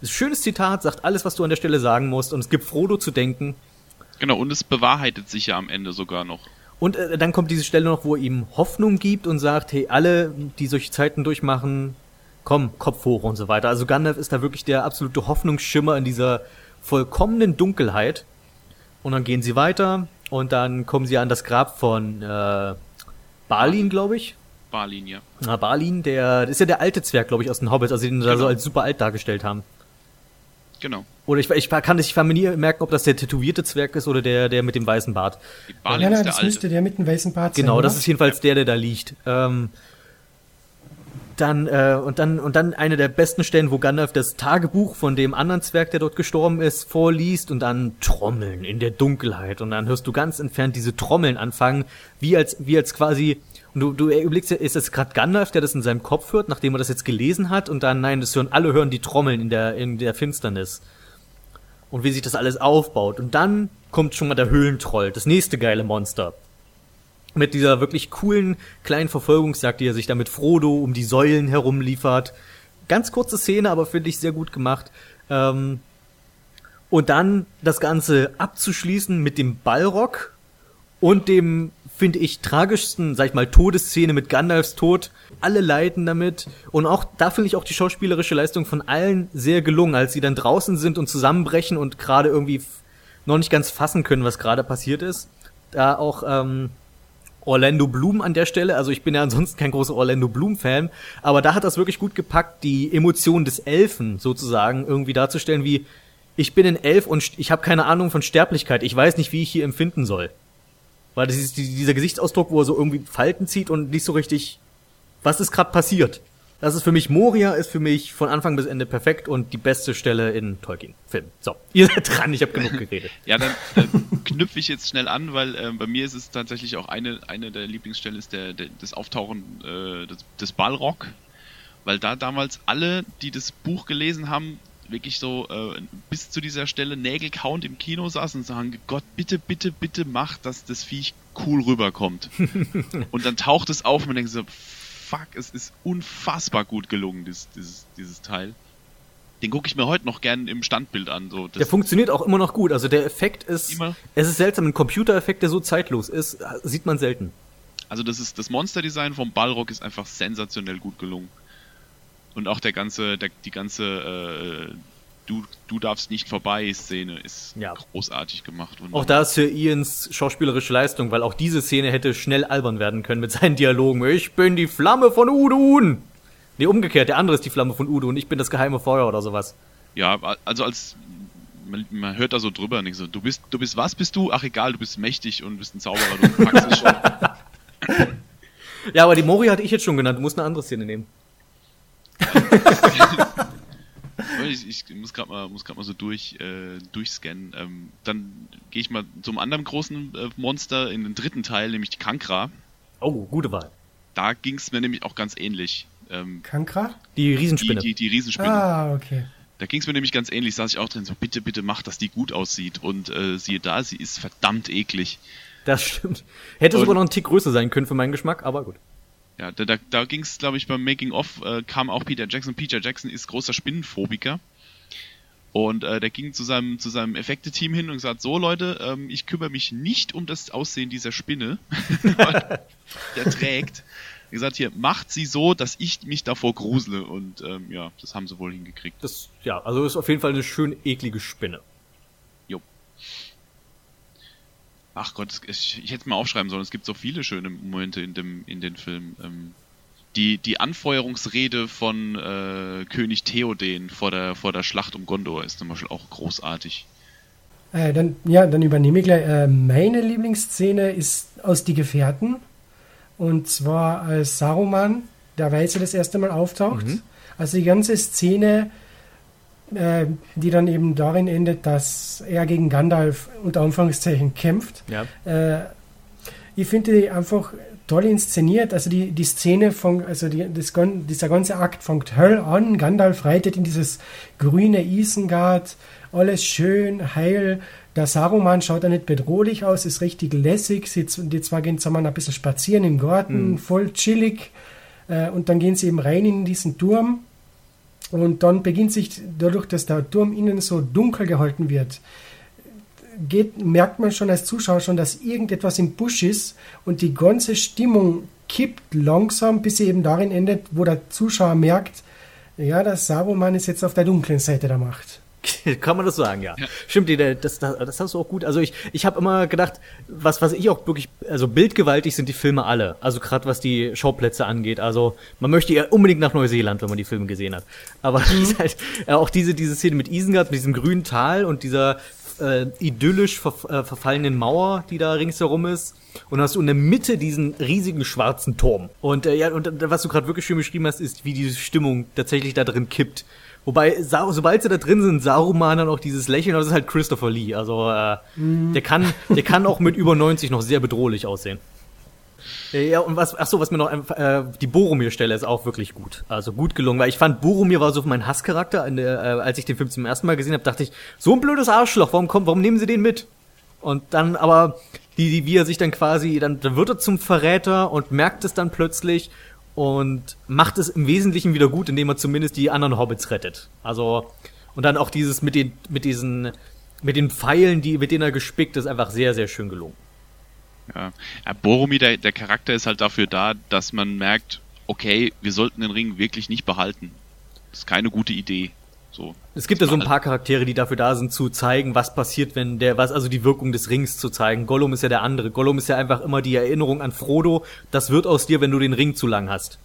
ist ein schönes Zitat, sagt alles, was du an der Stelle sagen musst. Und es gibt Frodo zu denken. Genau, und es bewahrheitet sich ja am Ende sogar noch. Und äh, dann kommt diese Stelle noch, wo er ihm Hoffnung gibt und sagt, hey, alle, die solche Zeiten durchmachen, komm, Kopf hoch und so weiter. Also Gandalf ist da wirklich der absolute Hoffnungsschimmer in dieser vollkommenen Dunkelheit. Und dann gehen sie weiter und dann kommen sie an das Grab von äh, Balin, glaube ich. Balin, ja. Na, Balin, der das ist ja der alte Zwerg, glaube ich, aus den Hobbits, also den sie da so Genau. als super alt dargestellt haben. Genau. Oder ich, ich kann ich kann mir nie merken, ob das der tätowierte Zwerg ist oder der, der mit dem weißen Bart. Balin ja, ist nein, der das Alte. müsste der mit dem weißen Bart sein. Genau, das oder? ist jedenfalls der, der da liegt. Ähm, dann, äh, und dann, und dann eine der besten Stellen, wo Gandalf das Tagebuch von dem anderen Zwerg, der dort gestorben ist, vorliest und dann Trommeln in der Dunkelheit. Und dann hörst du ganz entfernt diese Trommeln anfangen, wie als, wie als quasi, und du, du überlegst ist das gerade Gandalf, der das in seinem Kopf hört, nachdem er das jetzt gelesen hat, und dann, nein, das hören, alle hören die Trommeln in der, in der Finsternis. Und wie sich das alles aufbaut. Und dann kommt schon mal der Höhlentroll, das nächste geile Monster mit dieser wirklich coolen kleinen Verfolgungsjagd, die er sich da mit Frodo um die Säulen herumliefert. Ganz kurze Szene, aber finde ich sehr gut gemacht. Ähm, und dann das Ganze abzuschließen mit dem Ballrock und dem, finde ich, tragischsten, sag ich mal, Todesszene mit Gandalfs Tod. Alle leiden damit. Und auch, da finde ich auch die schauspielerische Leistung von allen sehr gelungen, als sie dann draußen sind und zusammenbrechen und gerade irgendwie noch nicht ganz fassen können, was gerade passiert ist. Da auch, ähm, Orlando Bloom an der Stelle. Also ich bin ja ansonsten kein großer Orlando Bloom-Fan, aber da hat das wirklich gut gepackt, die Emotionen des Elfen sozusagen irgendwie darzustellen, wie ich bin ein Elf und ich habe keine Ahnung von Sterblichkeit. Ich weiß nicht, wie ich hier empfinden soll. Weil das ist die- dieser Gesichtsausdruck, wo er so irgendwie Falten zieht und nicht so richtig, was ist gerade passiert. Das ist für mich, Moria ist für mich von Anfang bis Ende perfekt und die beste Stelle in Tolkien-Filmen. So, ihr seid dran, ich habe genug geredet. Ja, dann äh, knüpfe ich jetzt schnell an, weil ähm, bei mir ist es tatsächlich auch eine, eine der Lieblingsstellen ist der, der, das Auftauchen äh, des, des Balrog, weil da damals alle, die das Buch gelesen haben, wirklich so äh, bis zu dieser Stelle nägelkauend im Kino saßen und sagen, Gott, bitte, bitte, bitte mach, dass das Viech cool rüberkommt. und dann taucht es auf und man denkt so, fuck, es ist unfassbar gut gelungen, dieses, dieses, dieses Teil. Den gucke ich mir heute noch gern im Standbild an. So. Das, Der funktioniert auch immer noch gut. Also der Effekt ist, Immer. es ist seltsam, ein Computereffekt, der so zeitlos ist, sieht man selten. Also das ist das Monsterdesign vom Balrog ist einfach sensationell gut gelungen. Und auch der ganze, der, die ganze äh, du, du darfst nicht vorbei Szene ist Ja. großartig gemacht. Und Auch da ist für Ians schauspielerische Leistung, weil auch diese Szene hätte schnell albern werden können mit seinen Dialogen. Ich bin die Flamme von Udun. Nee, umgekehrt, der andere ist die Flamme von Udun, ich bin das geheime Feuer oder sowas. Ja, also als man, man hört da so drüber denkt so, du bist, du bist was bist du? Ach egal, du bist mächtig und bist ein Zauberer, du packst es schon. Ja, aber die Mori hatte ich jetzt schon genannt, du musst eine andere Szene nehmen. Ich, ich muss gerade mal, muss mal so durch, äh, durchscannen. Ähm, dann gehe ich mal zum anderen großen äh, Monster in den dritten Teil, nämlich die Kankra. Oh, gute Wahl. Da ging es mir nämlich auch ganz ähnlich. Ähm, Kankra? Die die, Riesenspinne. die, die Riesenspinne. Ah, okay. Da ging es mir nämlich ganz ähnlich, saß ich auch drin, so bitte, bitte mach, dass die gut aussieht. Und äh, siehe da, sie ist verdammt eklig. Das stimmt. Hätte Und- sogar noch einen Tick größer sein können für meinen Geschmack, aber gut. Ja, da, da, da ging es, glaube ich, beim Making-of, äh, kam auch Peter Jackson. Peter Jackson ist großer Spinnenphobiker. Und äh, der ging zu seinem, zu seinem Effekte-Team hin und gesagt, so Leute, ähm, ich kümmere mich nicht um das Aussehen dieser Spinne, der trägt. Er gesagt, hier, macht sie so, dass ich mich davor grusele. Und ähm, ja, das haben sie wohl hingekriegt. Das, ja, also ist auf jeden Fall eine schön eklige Spinne. Ach Gott, ich, ich hätte es mal aufschreiben sollen. Es gibt so viele schöne Momente in dem in den Film. Ähm, die die Anfeuerungsrede von äh, König Theoden vor der vor der Schlacht um Gondor ist zum Beispiel auch großartig. Äh, dann, ja, dann übernehme ich gleich. Äh, meine Lieblingsszene ist aus Die Gefährten. Und zwar als Saruman, der Weiße, das erste Mal auftaucht. Mhm. Also die ganze Szene, äh, die dann eben darin endet, dass er gegen Gandalf unter Anführungszeichen kämpft. Ja. Äh, ich finde die einfach toll inszeniert. Also die, die Szene von, also die, das, dieser ganze Akt fängt Höll an. Gandalf reitet in dieses grüne Isengard. Alles schön, heil. Der Saruman schaut da nicht bedrohlich aus, ist richtig lässig. Sie, die zwei gehen zusammen ein bisschen spazieren im Garten, voll chillig. Äh, und dann gehen sie eben rein in diesen Turm. Und dann beginnt sich dadurch, dass der Turm innen so dunkel gehalten wird, geht, merkt man schon als Zuschauer schon, dass irgendetwas im Busch ist und die ganze Stimmung kippt langsam, bis sie eben darin endet, wo der Zuschauer merkt, Ja, das Saruman ist jetzt auf der dunklen Seite der Macht. Kann man das sagen, ja. ja. Stimmt, das, das, das hast du auch gut. Also ich, ich habe immer gedacht, was, was ich auch wirklich, also bildgewaltig sind die Filme alle. Also gerade was die Schauplätze angeht. Also man möchte ja unbedingt nach Neuseeland, wenn man die Filme gesehen hat. Aber mhm. halt, ja, auch diese, diese Szene mit Isengard, mit diesem grünen Tal und dieser äh, idyllisch ver, äh, verfallenen Mauer, die da ringsherum ist. Und hast du in der Mitte diesen riesigen schwarzen Turm. Und äh, ja, und äh, was du gerade wirklich schön beschrieben hast, ist, wie diese Stimmung tatsächlich da drin kippt. Wobei, sobald sie da drin sind, Saruman dann auch dieses Lächeln, das ist halt Christopher Lee. Also äh, mm. der kann, der kann auch mit über 90 noch sehr bedrohlich aussehen. Ja, und was, ach so, was mir noch, äh, die Boromir-Stelle ist auch wirklich gut. Also gut gelungen, weil ich fand, Boromir war so mein Hasscharakter. In der, äh, als ich den Film zum ersten Mal gesehen habe, dachte ich, so ein blödes Arschloch, warum kommt, warum nehmen sie den mit? Und dann aber, die, die, wie er sich dann quasi, dann, dann wird er zum Verräter und merkt es dann plötzlich und macht es im Wesentlichen wieder gut, indem er zumindest die anderen Hobbits rettet. Also, und dann auch dieses mit den, mit diesen, mit den Pfeilen, die, mit denen er gespickt ist, einfach sehr, sehr schön gelungen. Ja, ja Boromir, der, der Charakter ist halt dafür da, dass man merkt, okay, wir sollten den Ring wirklich nicht behalten. Das ist keine gute Idee. So. Es gibt ja so ein paar Charaktere, die dafür da sind, zu zeigen, was passiert, wenn der, was, also die Wirkung des Rings zu zeigen. Gollum ist ja der andere. Gollum ist ja einfach immer die Erinnerung an Frodo. Das wird aus dir, wenn du den Ring zu lang hast.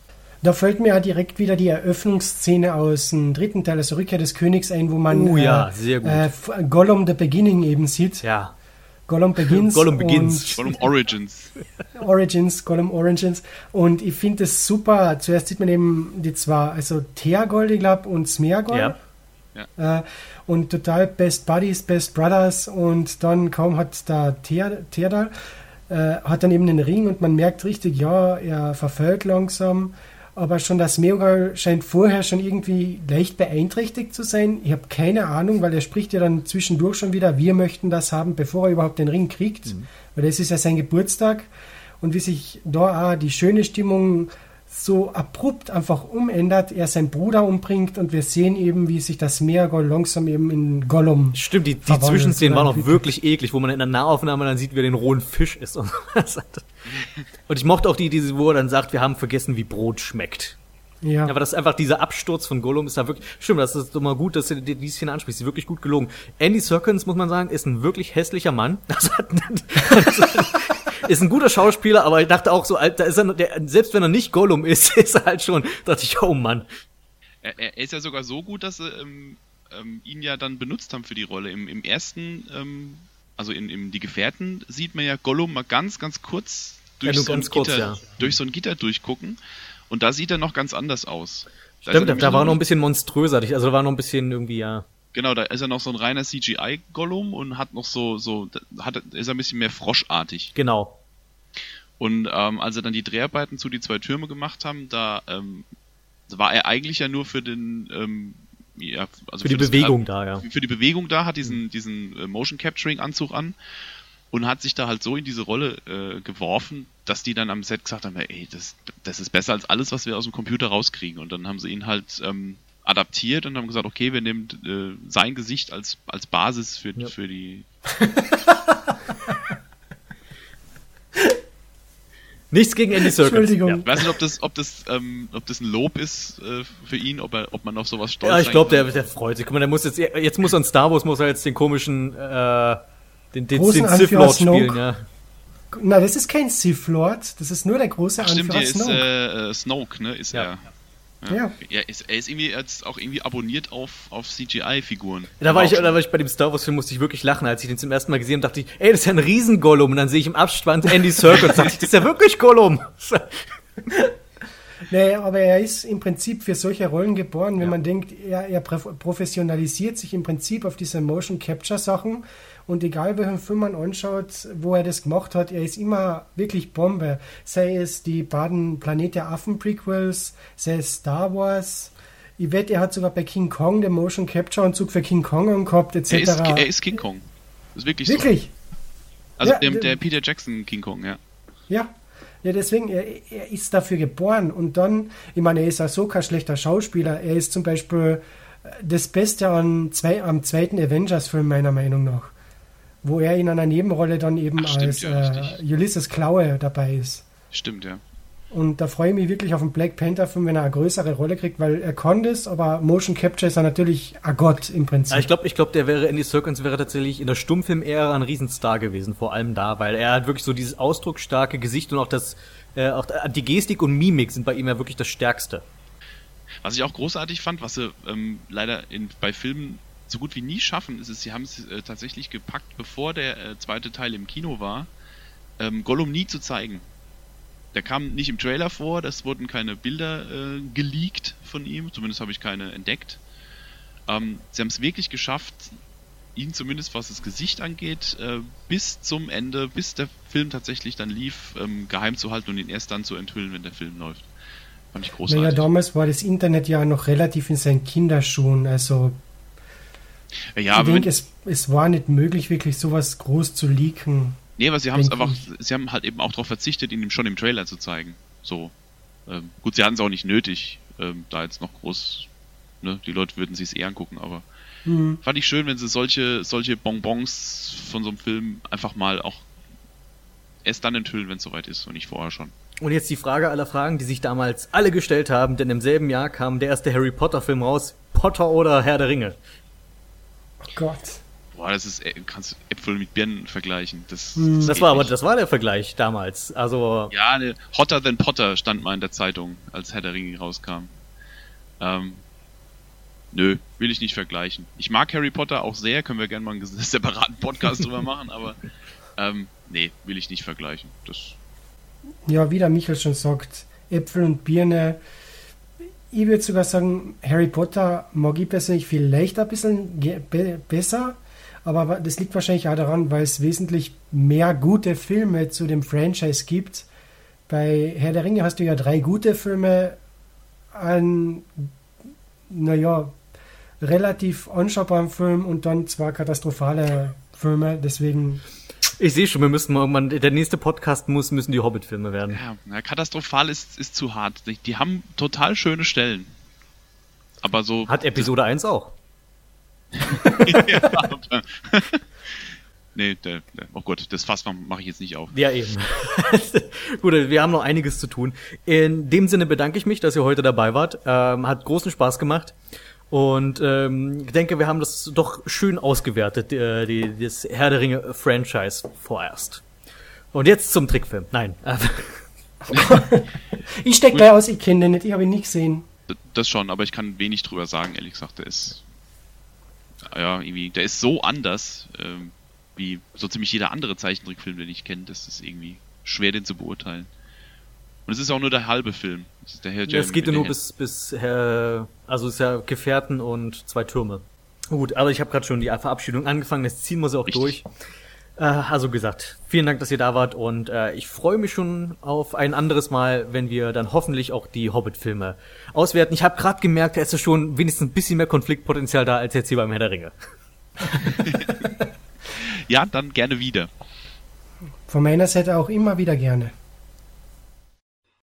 Da fällt mir ja direkt wieder die Eröffnungsszene aus dem dritten Teil, also Rückkehr des Königs ein, wo man uh, ja, äh, äh, Gollum the Beginning eben sieht. Ja. Gollum Begins. Gollum Begins. Gollum Origins. Origins, Gollum Origins. Und ich finde es super. Zuerst sieht man eben die zwei, also Theagold, ich glaube, und Smeargold. Ja. Ja. Äh, und total Best Buddies, Best Brothers. Und dann kaum hat der Theodal, äh, hat dann eben den Ring und man merkt richtig, ja, er verfällt langsam aber schon das Meogal scheint vorher schon irgendwie leicht beeinträchtigt zu sein. Ich habe keine Ahnung, weil er spricht ja dann zwischendurch schon wieder, wir möchten das haben, bevor er überhaupt den Ring kriegt, mhm. weil das ist ja sein Geburtstag. Und wie sich da auch die schöne Stimmung so abrupt einfach umändert, er seinen Bruder umbringt und wir sehen eben, wie sich das Meergol langsam eben in Gollum. Stimmt, die, die Zwischenszenen waren auch wirklich eklig, wo man in der Nahaufnahme dann sieht, wie er den rohen Fisch ist. Und, und ich mochte auch die, diese, wo er dann sagt, wir haben vergessen, wie Brot schmeckt. Ja. Aber das ist einfach dieser Absturz von Gollum ist da wirklich, stimmt, das ist immer gut, dass du die Szene ansprichst, ist wirklich gut gelogen. Andy Serkins, muss man sagen, ist ein wirklich hässlicher Mann. Das hat, ist ein guter Schauspieler, aber ich dachte auch so, da ist er, der, selbst wenn er nicht Gollum ist, ist er halt schon, dachte ich, oh Mann. Er, er ist ja sogar so gut, dass sie ähm, ähm, ihn ja dann benutzt haben für die Rolle. Im, im ersten, ähm, also in, in Die Gefährten, sieht man ja Gollum mal ganz, ganz kurz durch, ja, so, ein kurz, Gitter, ja. durch so ein Gitter durchgucken. Und da sieht er noch ganz anders aus. Da Stimmt, da war noch ein bisschen monströser, also da war noch ein bisschen irgendwie, ja. Genau, da ist er noch so ein reiner CGI-Gollum und hat noch so, so, hat, ist er ein bisschen mehr froschartig. Genau. Und ähm, als er dann die Dreharbeiten zu die zwei Türme gemacht haben, da ähm, war er eigentlich ja nur für den ähm, ja, also für, für die das, Bewegung da, ja. Für die Bewegung da, hat diesen, diesen äh, Motion Capturing Anzug an und hat sich da halt so in diese Rolle äh, geworfen, dass die dann am Set gesagt haben, ey, das, das ist besser als alles, was wir aus dem Computer rauskriegen. Und dann haben sie ihn halt ähm, adaptiert und haben gesagt, okay, wir nehmen äh, sein Gesicht als, als Basis für, ja. für die. Nichts gegen Andy Serkis. Entschuldigung. Ja, weiß nicht, ob das, ob das, ähm, ob das ein Lob ist äh, für ihn, ob er, ob man auf sowas stolz ist. Ja, ich glaube, der, der freut sich. Guck mal, der muss jetzt, jetzt muss er in Star Wars muss er jetzt den komischen, äh, den, den, den Sith Lord spielen, ja. Na, das ist kein Sith Lord, das ist nur der große Ach, Stimmt, Anführer Snoke. Ist, äh, äh, Snoke, ne, ist ja. er. Ja. ja. Er, ist, er ist irgendwie jetzt auch irgendwie abonniert auf, auf CGI-Figuren. Da war, ich, da war ich bei dem Star Wars-Film, musste ich wirklich lachen, als ich den zum ersten Mal gesehen habe, dachte ich, ey, das ist ja ein Riesen-Gollum. Und dann sehe ich im Abspann Andy Serkis dachte ich, das ist ja wirklich Gollum. nee, aber er ist im Prinzip für solche Rollen geboren, wenn ja. man denkt, er, er professionalisiert sich im Prinzip auf diese Motion-Capture-Sachen und egal welchen Film man anschaut, wo er das gemacht hat, er ist immer wirklich Bombe. Sei es die beiden Planet der Affen Prequels, sei es Star Wars. Ich wette, er hat sogar bei King Kong den Motion Capture Anzug für King Kong angehabt, etc. Er ist, er ist King Kong. Das ist wirklich, wirklich? so. Also ja, der, der Peter Jackson King Kong, ja. Ja, ja, deswegen, er, er, ist dafür geboren. Und dann, ich meine, er ist auch so kein schlechter Schauspieler. Er ist zum Beispiel das Beste an zwei, am zweiten Avengers-Film, meiner Meinung nach wo er in einer Nebenrolle dann eben Ach, stimmt, als ja, äh, Ulysses Klaue dabei ist. Stimmt, ja. Und da freue ich mich wirklich auf den Black Panther-Film, wenn er eine größere Rolle kriegt, weil er kann das, aber Motion Capture ist er natürlich ein Gott im Prinzip. Ja, ich glaube, ich glaub, der wäre, Andy Serkins wäre tatsächlich in der Stummfilm-Ära ein Riesenstar gewesen, vor allem da, weil er hat wirklich so dieses ausdrucksstarke Gesicht und auch das, äh, auch die Gestik und Mimik sind bei ihm ja wirklich das Stärkste. Was ich auch großartig fand, was sie ähm, leider in, bei Filmen so gut wie nie schaffen, ist es, sie haben es äh, tatsächlich gepackt, bevor der äh, zweite Teil im Kino war, ähm, Gollum nie zu zeigen. Der kam nicht im Trailer vor, das wurden keine Bilder äh, geleakt von ihm, zumindest habe ich keine entdeckt. Ähm, sie haben es wirklich geschafft, ihn zumindest was das Gesicht angeht, äh, bis zum Ende, bis der Film tatsächlich dann lief, ähm, geheim zu halten und ihn erst dann zu enthüllen, wenn der Film läuft. Fand ich großartig. Naja, damals war das Internet ja noch relativ in seinen Kinderschuhen, also ja, ich denke, es, es war nicht möglich, wirklich sowas groß zu leaken. Nee, aber sie haben es einfach, sie haben halt eben auch darauf verzichtet, ihn schon im Trailer zu zeigen. So. Ähm, gut, sie hatten es auch nicht nötig, ähm, da jetzt noch groß, ne, die Leute würden sich es eher angucken, aber mhm. fand ich schön, wenn sie solche, solche Bonbons von so einem Film einfach mal auch erst dann enthüllen, wenn es soweit ist und nicht vorher schon. Und jetzt die Frage aller Fragen, die sich damals alle gestellt haben, denn im selben Jahr kam der erste Harry Potter Film raus, Potter oder Herr der Ringe. Oh Gott. Boah, das ist, äh, kannst du Äpfel mit Birnen vergleichen. Das, hm. das, das war aber, das war der Vergleich damals. Also. Ja, ne, Hotter than Potter stand mal in der Zeitung, als Herr der Ringe rauskam. Ähm, nö, will ich nicht vergleichen. Ich mag Harry Potter auch sehr, können wir gerne mal einen separaten Podcast drüber machen, aber ähm, nee, will ich nicht vergleichen. Das. Ja, wie der Michael schon sagt, Äpfel und Birne. Ich würde sogar sagen, Harry Potter mag ich persönlich vielleicht ein bisschen besser aber das liegt wahrscheinlich auch daran, weil es wesentlich mehr gute Filme zu dem Franchise gibt. Bei Herr der Ringe hast du ja drei gute Filme, einen, naja, relativ anschaubaren Film und dann zwei katastrophale Filme. Deswegen. Ich sehe schon, wir müssen irgendwann, der nächste Podcast muss, müssen die Hobbit-Filme werden. Ja, katastrophal ist, ist zu hart. Die, die haben total schöne Stellen. Aber so. Hat Episode 1 auch. nee, der, der, oh Gott, das Fass mache ich jetzt nicht auf. Ja, eben. Gut, wir haben noch einiges zu tun. In dem Sinne bedanke ich mich, dass ihr heute dabei wart. Ähm, hat großen Spaß gemacht. Und ähm, ich denke, wir haben das doch schön ausgewertet, äh, die, das Herr der Ringe Franchise vorerst. Und jetzt zum Trickfilm. Nein. ich steck gleich aus, ich kenne den nicht, ich habe ihn nicht gesehen. Das schon, aber ich kann wenig drüber sagen, ehrlich gesagt. Der ist ja, irgendwie, der ist so anders, ähm, wie so ziemlich jeder andere Zeichentrickfilm, den ich kenne, das ist irgendwie schwer, den zu beurteilen. Und es ist auch nur der halbe Film. Es, ist der Herr ja, es geht ja nur bis, bis, äh, also es ist ja Gefährten und zwei Türme. Gut, aber ich habe gerade schon die Verabschiedung angefangen, das ziehen wir sie auch Richtig. durch. Äh, also gesagt, vielen Dank, dass ihr da wart und äh, ich freue mich schon auf ein anderes Mal, wenn wir dann hoffentlich auch die Hobbit-Filme auswerten. Ich habe gerade gemerkt, da ist ja schon wenigstens ein bisschen mehr Konfliktpotenzial da als jetzt hier beim Herr der Ringe. ja, dann gerne wieder. Von meiner Seite auch immer wieder gerne.